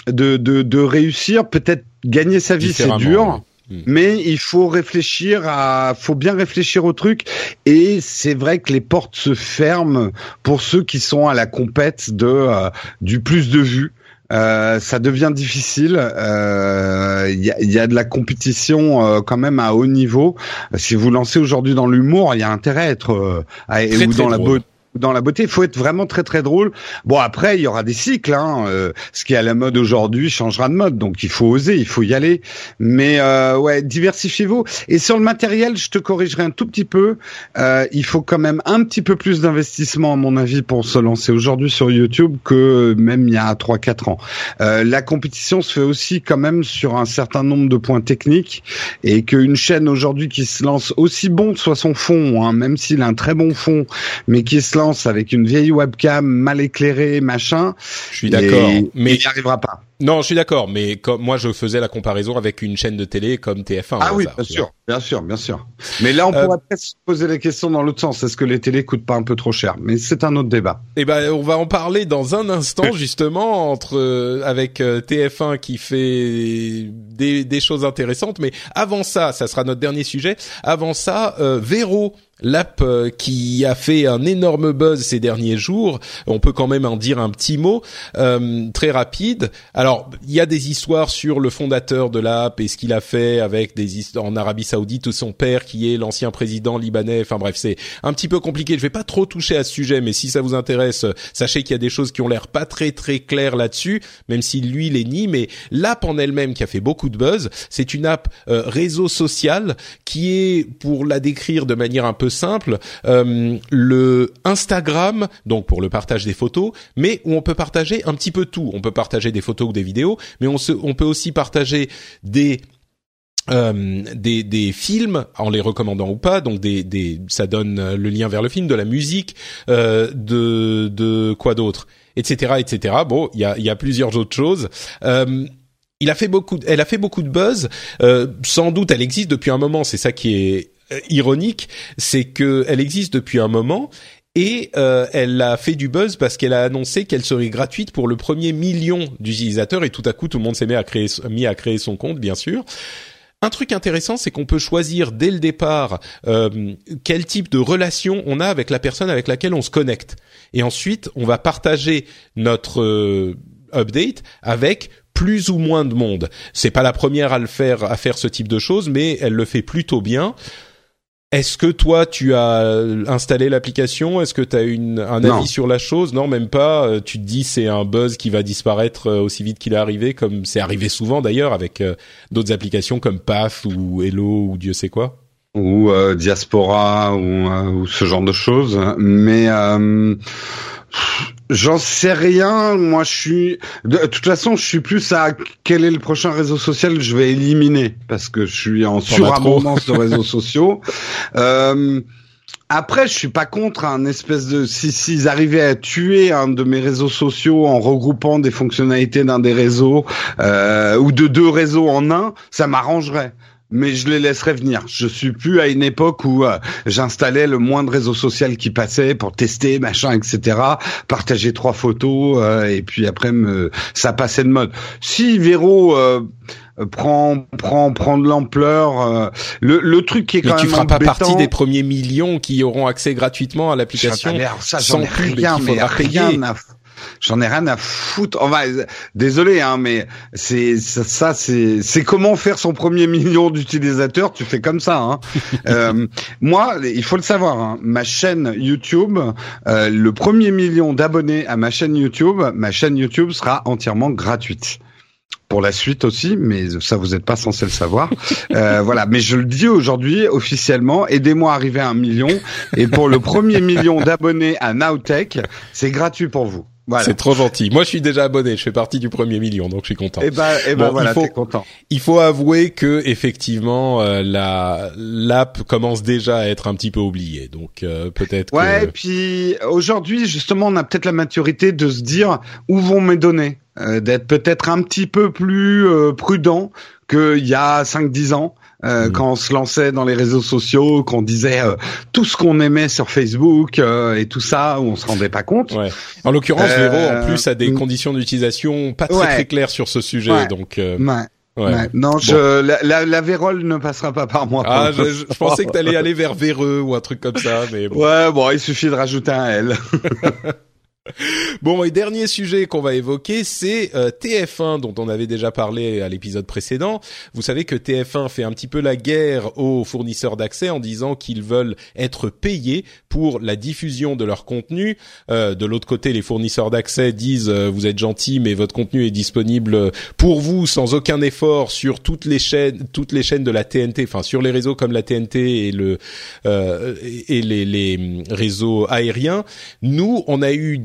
de, de, de réussir. Peut-être gagner sa vie c'est dur. Hmm. Mais il faut réfléchir à, faut bien réfléchir au truc. Et c'est vrai que les portes se ferment pour ceux qui sont à la compète de euh, du plus de vues. Euh, ça devient difficile. Il euh, y, a, y, a, de la compétition euh, quand même à haut niveau. Si vous lancez aujourd'hui dans l'humour, il y a intérêt à être à, ou dans la beauté dans la beauté. Il faut être vraiment très très drôle. Bon après il y aura des cycles. Hein. Euh, ce qui est à la mode aujourd'hui changera de mode, donc il faut oser, il faut y aller. Mais euh, ouais, diversifiez-vous. Et sur le matériel, je te corrigerai un tout petit peu. Euh, il faut quand même un petit peu plus d'investissement à mon avis pour se lancer aujourd'hui sur YouTube que même il y a 3-4 ans. Euh, la compétition se fait aussi quand même sur un certain nombre de points techniques et qu'une chaîne aujourd'hui qui se lance aussi bon soit son fond, hein, même s'il a un très bon fond, mais qui se avec une vieille webcam mal éclairée, machin. Je suis d'accord, mais il n'y arrivera pas. Non, je suis d'accord, mais comme moi je faisais la comparaison avec une chaîne de télé comme TF1. Ah oui, bien sûr, bien sûr, bien sûr. Mais là, on euh, pourrait peut-être se poser la question dans l'autre sens. Est-ce que les télés coûtent pas un peu trop cher? Mais c'est un autre débat. Eh ben, on va en parler dans un instant justement entre euh, avec euh, TF1 qui fait des, des choses intéressantes. Mais avant ça, ça sera notre dernier sujet. Avant ça, Véro l'app qui a fait un énorme buzz ces derniers jours. On peut quand même en dire un petit mot euh, très rapide. Alors il y a des histoires sur le fondateur de l'app et ce qu'il a fait avec des en Arabie Saoudite ou son père qui est l'ancien président libanais. Enfin bref, c'est un petit peu compliqué. Je vais pas trop toucher à ce sujet, mais si ça vous intéresse, sachez qu'il y a des choses qui ont l'air pas très très claires là-dessus, même si lui les nie. Mais l'app en elle-même qui a fait beaucoup de buzz, c'est une app euh, réseau social qui est, pour la décrire de manière un peu simple, euh, le Instagram, donc pour le partage des photos, mais où on peut partager un petit peu tout. On peut partager des photos ou des vidéos, mais on, peut aussi partager des euh, des, films en les recommandant ou pas, donc des, ça donne le lien vers le film, de la musique, euh, de quoi d'autre, etc., etc. Bon, il y a y plusieurs autres choses. Elle a fait beaucoup de buzz. Sans doute, elle existe depuis un moment. C'est ça qui est ironique, c'est que elle existe depuis un moment et euh, elle a fait du buzz parce qu'elle a annoncé qu'elle serait gratuite pour le premier million d'utilisateurs et tout à coup tout le monde s'est mis à créer mis à créer son compte bien sûr. Un truc intéressant, c'est qu'on peut choisir dès le départ euh, quel type de relation on a avec la personne avec laquelle on se connecte. Et ensuite, on va partager notre euh, update avec plus ou moins de monde. C'est pas la première à le faire, à faire ce type de choses, mais elle le fait plutôt bien. Est-ce que toi tu as installé l'application? Est-ce que tu as une, un Non. avis sur la chose? Non, même pas. Euh, Tu te dis c'est un buzz qui va disparaître euh, aussi vite qu'il est arrivé, comme c'est arrivé souvent d'ailleurs avec euh, d'autres applications comme Path ou Hello ou Dieu sait quoi. ou euh, diaspora ou, euh, ou ce genre de choses. Mais euh, j'en sais rien. Moi, je suis. De toute façon, je suis plus à quel est le prochain réseau social que je vais éliminer parce que je suis en surabondance de réseaux sociaux. Euh, après, je suis pas contre un espèce de si s'ils arrivaient à tuer un de mes réseaux sociaux en regroupant des fonctionnalités d'un des réseaux euh, ou de deux réseaux en un, ça m'arrangerait. Mais je les laisserai venir. Je suis plus à une époque où euh, j'installais le moindre réseau social qui passait pour tester, machin, etc. Partager trois photos euh, et puis après me, ça passait de mode. Si Véro euh, prend prend prend de l'ampleur, euh, le, le truc qui est Mais quand tu même feras pas partie des premiers millions qui auront accès gratuitement à l'application. ça, ça, j'en ai rien, mais rien à J'en ai rien à foutre. Enfin, euh, désolé, hein, mais c'est ça, ça, c'est c'est comment faire son premier million d'utilisateurs. Tu fais comme ça. Hein. Euh, moi, il faut le savoir. Hein, ma chaîne YouTube, euh, le premier million d'abonnés à ma chaîne YouTube, ma chaîne YouTube sera entièrement gratuite. Pour la suite aussi, mais ça vous n'êtes pas censé le savoir. Euh, voilà, mais je le dis aujourd'hui officiellement. Aidez-moi à arriver à un million. Et pour le premier million d'abonnés à Nowtech, c'est gratuit pour vous. Voilà. C'est trop gentil. Moi, je suis déjà abonné. Je fais partie du premier million, donc je suis content. Et ben, et ben Bon, voilà, il faut- content. Il faut avouer que effectivement euh, la l'app commence déjà à être un petit peu oubliée. Donc euh, peut-être Ouais, et que puis aujourd'hui, justement, on a peut-être la maturité de se dire où vont mes données, euh, d'être peut-être un petit peu plus euh, prudent qu'il y a 5-10 ans. Euh, Mm. quand on se lançait dans les réseaux sociaux, qu'on disait euh, tout ce qu'on aimait sur Facebook euh, et tout ça, où on se rendait pas compte. Ouais. En l'occurrence, Euh, Véro, en plus, a des mm. conditions d'utilisation pas très Ouais. très claires sur ce sujet. Ouais. Donc, euh, Ouais, ouais. Non, je, la, la, la vérole ne passera pas par moi. Ah, je, je- je pensais que t'allais aller vers Véreux ou un truc comme ça, mais bon. Ouais, bon, il suffit de rajouter un L. Bon, et dernier sujet qu'on va évoquer, c'est euh, TF1 dont on avait déjà parlé à l'épisode précédent. Vous savez que TF1 fait un petit peu la guerre aux fournisseurs d'accès en disant qu'ils veulent être payés pour la diffusion de leur contenu. Euh, de l'autre côté, les fournisseurs d'accès disent euh, vous êtes gentils, mais votre contenu est disponible pour vous sans aucun effort sur toutes les chaînes, toutes les chaînes de la TNT, enfin sur les réseaux comme la TNT et le euh, et les, les réseaux aériens. Nous, on a eu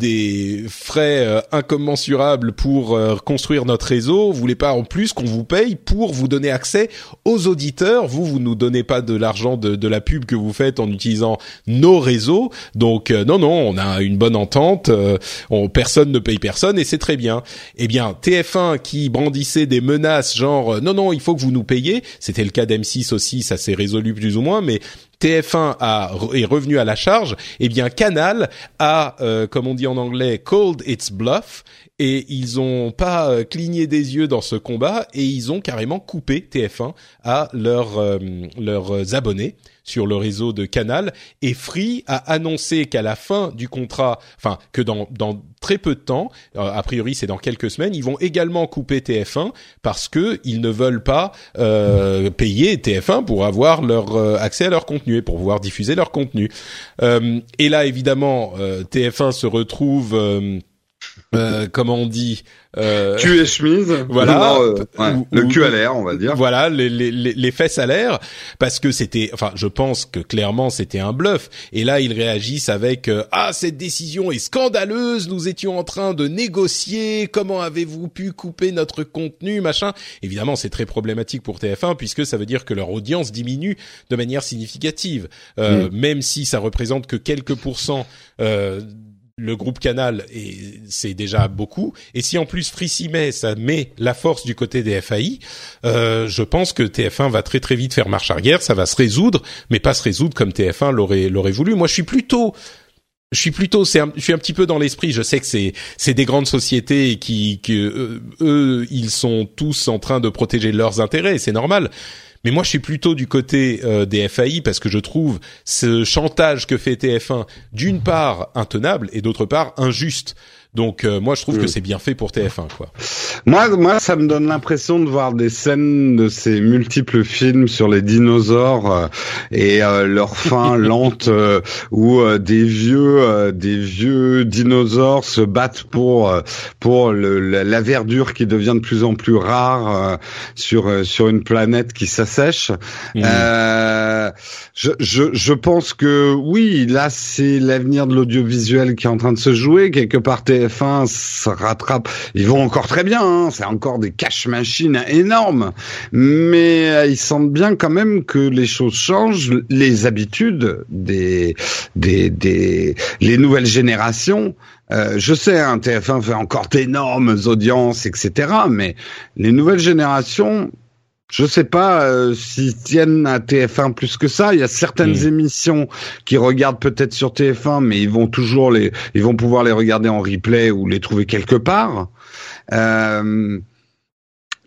frais euh, incommensurables pour euh, construire notre réseau. Vous voulez pas en plus qu'on vous paye pour vous donner accès aux auditeurs. Vous, vous nous donnez pas de l'argent de, de la pub que vous faites en utilisant nos réseaux. Donc euh, non, non, on a une bonne entente. euh, on, personne ne paye personne et c'est très bien. Eh bien, TF1 qui brandissait des menaces genre euh, non, non, il faut que vous nous payiez. C'était le cas d'M6 aussi, ça s'est résolu plus ou moins, mais TF1 a, est revenu à la charge, eh bien Canal a, euh, comme on dit en anglais, called its bluff, et ils ont pas euh, cligné des yeux dans ce combat, et ils ont carrément coupé TF1 à leurs euh, leurs abonnés sur le réseau de Canal. Et Free a annoncé qu'à la fin du contrat, enfin que dans dans très peu de temps, euh, a priori c'est dans quelques semaines, ils vont également couper TF1 parce que ils ne veulent pas euh, payer TF1 pour avoir leur euh, accès à leur contenu et pour pouvoir diffuser leur contenu. Euh, et là évidemment euh, TF1 se retrouve euh, comment on dit euh, cul et chemise. voilà. Euh, le cul à l'air on va dire. Voilà les, les, les fesses à l'air. Parce que c'était enfin je pense que clairement c'était un bluff. Et là ils réagissent avec euh, ah cette décision est scandaleuse. Nous étions en train de négocier. Comment avez-vous pu couper notre contenu machin? Évidemment c'est très problématique pour TF1 puisque ça veut dire que leur audience diminue de manière significative. Euh, mm. même si ça représente que quelques pourcents euh, le groupe Canal, c'est déjà beaucoup. Et si en plus Free ça met la force du côté des FAI, euh, je pense que TF1 va très très vite faire marche arrière. Ça va se résoudre, mais pas se résoudre comme TF1 l'aurait l'aurait voulu. Moi, je suis plutôt je suis plutôt, c'est je suis un petit peu dans l'esprit. Je sais que c'est c'est des grandes sociétés qui que euh, eux ils sont tous en train de protéger leurs intérêts. C'est normal. Mais moi, je suis plutôt du côté euh, des FAI parce que je trouve ce chantage que fait TF1 d'une part intenable et d'autre part injuste. Donc euh, moi je trouve que mm. c'est bien fait pour TF1 quoi. Moi moi ça me donne l'impression de voir des scènes de ces multiples films sur les dinosaures euh, et euh, leur fin lente où des vieux des vieux dinosaures se battent pour pour le, la, verdure qui devient de plus en plus rare sur sur une planète qui s'assèche. Je, je je pense que oui là c'est l'avenir de l'audiovisuel qui est en train de se jouer quelque part TF1 TF1 se rattrape. Ils vont encore très bien, hein. c'est encore des cash machines énormes, mais euh, ils sentent bien quand même que les choses changent, les habitudes des des des les nouvelles générations. Euh, je sais, hein, TF1 fait encore d'énormes audiences, etc. Mais les nouvelles générations, je sais pas euh, s'ils tiennent à TF1 plus que ça. Il y a certaines hmm. émissions qui regardent peut-être sur TF1, mais ils vont toujours les, ils vont pouvoir les regarder en replay ou les trouver quelque part. Euh,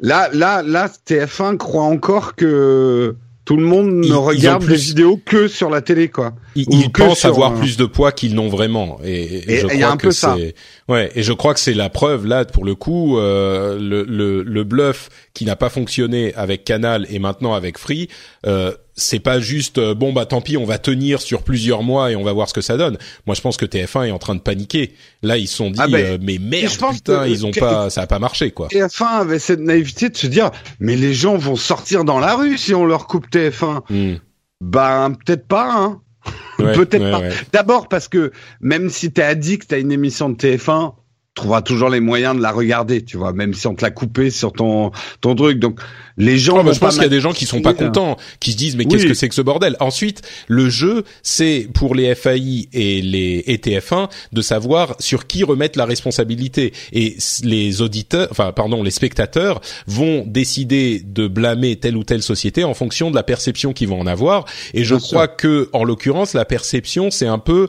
là, là, là, TF1 croit encore que tout le monde ne regarde les vidéos que sur la télé, quoi. Ils, pensent avoir plus de poids qu'ils n'ont vraiment, et, et, je crois que c'est. Ouais, et je crois que c'est la preuve là pour le coup, euh, le, le, le, bluff qui n'a pas fonctionné avec Canal et maintenant avec Free, euh, c'est pas juste euh, bon bah tant pis, on va tenir sur plusieurs mois et on va voir ce que ça donne. Moi je pense que TF1 est en train de paniquer. Là ils se sont dit ah ben, euh, mais merde putain ils ont pas ça a pas marché quoi. TF1 avait cette naïveté de se dire mais les gens vont sortir dans la rue si on leur coupe TF1. Hmm. Ben peut-être pas hein. Peut-être pas. D'abord parce que même si t'es addict à une émission de TF1, trouveras toujours les moyens de la regarder, tu vois, même si on te l'a coupé sur ton ton truc. Donc les gens. je pense qu'il y a des gens qui sont pas contents, qui se disent mais qu'est-ce que c'est que ce bordel? Ensuite, le jeu, c'est pour les FAI et les etf 1 de savoir sur qui remettre la responsabilité. Et les auditeurs, enfin pardon, les spectateurs vont décider de blâmer telle ou telle société en fonction de la perception qu'ils vont en avoir. Et je crois que en l'occurrence, la perception, c'est un peu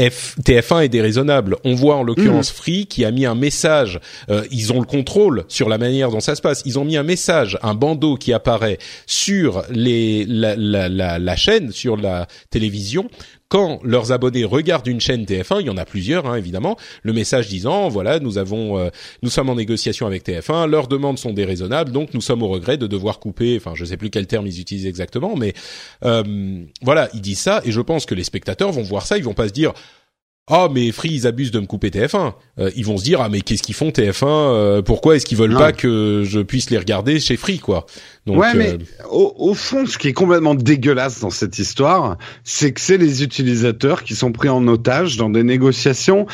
F, TF1 est déraisonnable. On voit en l'occurrence mmh. Free qui a mis un message. Euh, ils ont le contrôle sur la manière dont ça se passe. Ils ont mis un message, un bandeau qui apparaît sur les la, la, la, la chaîne, sur la télévision, quand leurs abonnés regardent une chaîne TF1, il y en a plusieurs hein, évidemment, le message disant voilà nous avons euh, nous sommes en négociation avec TF1, leurs demandes sont déraisonnables, donc nous sommes au regret de devoir couper. Enfin je sais plus quel terme ils utilisent exactement, mais euh, voilà ils disent ça et je pense que les spectateurs vont voir ça, ils vont pas se dire ah mais Free ils abusent de me couper TF1. Euh, ils vont se dire ah mais qu'est-ce qu'ils font TF1 euh, Pourquoi est-ce qu'ils veulent pas que je puisse les regarder chez Free quoi Donc, Ouais mais euh, au, au, fond ce qui est complètement dégueulasse dans cette histoire, c'est que c'est les utilisateurs qui sont pris en otage dans des négociations.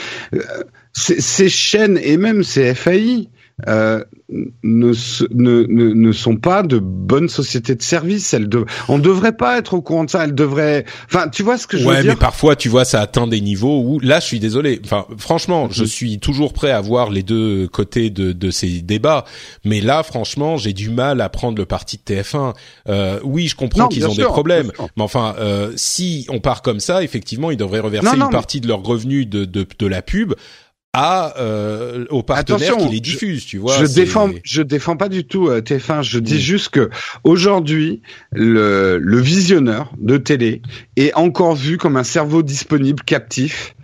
ces chaînes et même ces FAI euh, ne, ne, ne, sont pas de bonnes sociétés de services. Elles de... On devrait pas être au courant de ça. Elles devraient. Enfin, tu vois ce que je veux dire Ouais, mais parfois, tu vois, ça atteint des niveaux où là, je suis désolé. Enfin, franchement, je mhm. suis toujours prêt à voir les deux côtés de, de ces débats. Mais là, franchement, j'ai du mal à prendre le parti de TF1. Euh, oui, je comprends qu'ils ont des problèmes, mais enfin, euh, si on part comme ça, effectivement, ils devraient reverser une partie de leurs revenus de, de, de la pub à euh, aux partenaires qui les diffusent, tu vois. Je défends, je défends pas du tout euh, TF1. Je dis mm. juste que aujourd'hui, le, le visionneur de télé est encore vu comme un cerveau disponible, captif.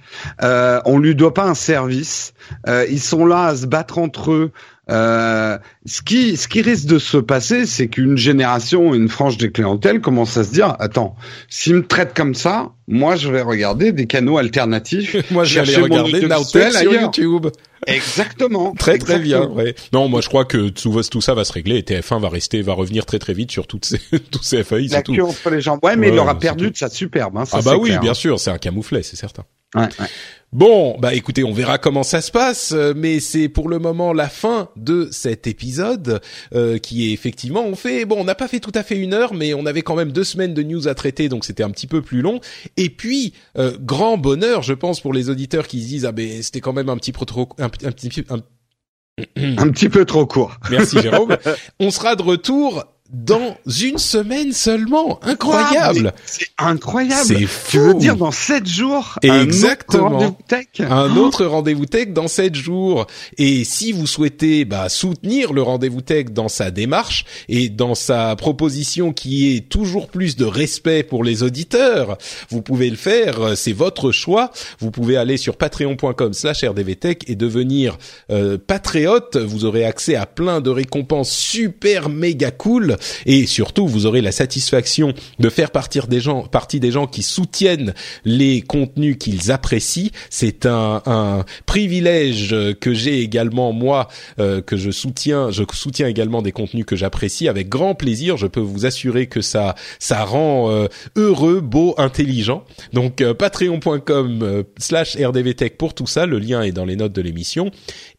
Euh, on lui doit pas un service. Euh, ils sont là à se battre entre eux euh, ce qui ce qui risque de se passer, c'est qu'une génération, une frange des clientèles commence à se dire attends, s'ils me traitent comme ça, moi je vais regarder des canaux alternatifs. moi je vais aller regarder Nautel sur YouTube. Exactement. Très très Exactement. bien. Ouais. Non, moi je crois que tout, tout ça va se régler et TF1 va rester, va revenir très très vite sur toutes ces, tous ces FAI, La tout. entre les jambes. Ouais, mais Ouais, il aura perdu tout. de sa superbe. Hein, ça, Ah bah oui, clair. bien sûr, c'est un camouflet, c'est certain. Ouais, ouais. Bon, bah écoutez, on verra comment ça se passe, euh, mais c'est pour le moment la fin de cet épisode euh, qui est effectivement, on fait, bon, on n'a pas fait tout à fait une heure, mais on avait quand même deux semaines de news à traiter, donc c'était un petit peu plus long. Et puis, euh, grand bonheur, je pense, pour les auditeurs qui se disent, ah ben c'était quand même un petit peu trop, un, un petit, un- Un petit peu trop court. merci Jérôme. on sera de retour dans une semaine seulement, incroyable. C'est incroyable. C'est Tu fou. veux dire dans sept jours Exactement. Un autre rendez-vous tech un autre rendez-vous tech dans 7 jours. Et si vous souhaitez bah, soutenir le rendez-vous tech dans sa démarche et dans sa proposition qui est toujours plus de respect pour les auditeurs, vous pouvez le faire. C'est votre choix. Vous pouvez aller sur patreon.com slash rdvtech et devenir euh, patriote. Vous aurez accès à plein de récompenses super méga cool et surtout vous aurez la satisfaction de faire partir des gens, partie des gens qui soutiennent les contenus qu'ils apprécient. C'est un, un privilège que j'ai également moi, euh, que je soutiens. Je soutiens également des contenus que j'apprécie avec grand plaisir. Je peux vous assurer que ça, ça rend euh, heureux, beau, intelligent. Donc euh, patreon.com euh, slash rdvtech pour tout ça. Le lien est dans les notes de l'émission.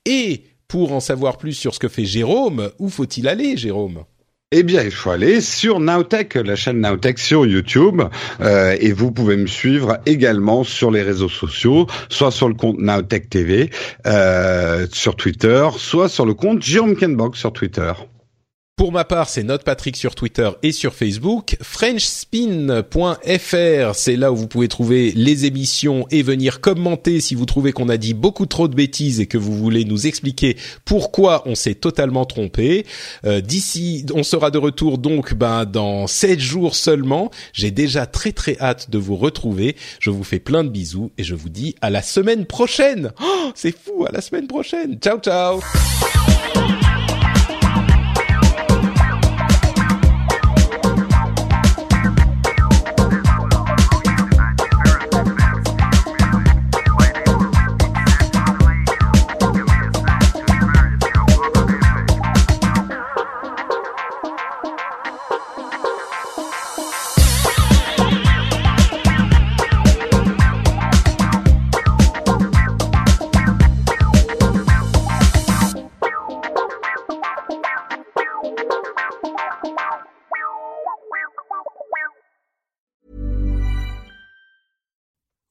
Et pour en savoir plus sur ce que fait Jérôme, où faut-il aller, Jérôme? Eh bien, il faut aller sur Nowtech, la chaîne Nowtech sur YouTube, euh, et vous pouvez me suivre également sur les réseaux sociaux, soit sur le compte Nowtech TV euh, sur Twitter, soit sur le compte Jérôme Kenbox sur Twitter. Pour ma part, c'est Note Patrick sur Twitter et sur Facebook. Frenchspin.fr, c'est là où vous pouvez trouver les émissions et venir commenter si vous trouvez qu'on a dit beaucoup trop de bêtises et que vous voulez nous expliquer pourquoi on s'est totalement trompé. Euh, D'ici, on sera de retour donc ben, dans 7 jours seulement. J'ai déjà très très hâte de vous retrouver. Je vous fais plein de bisous et je vous dis à la semaine prochaine. Oh, c'est fou, à la semaine prochaine. Ciao ciao.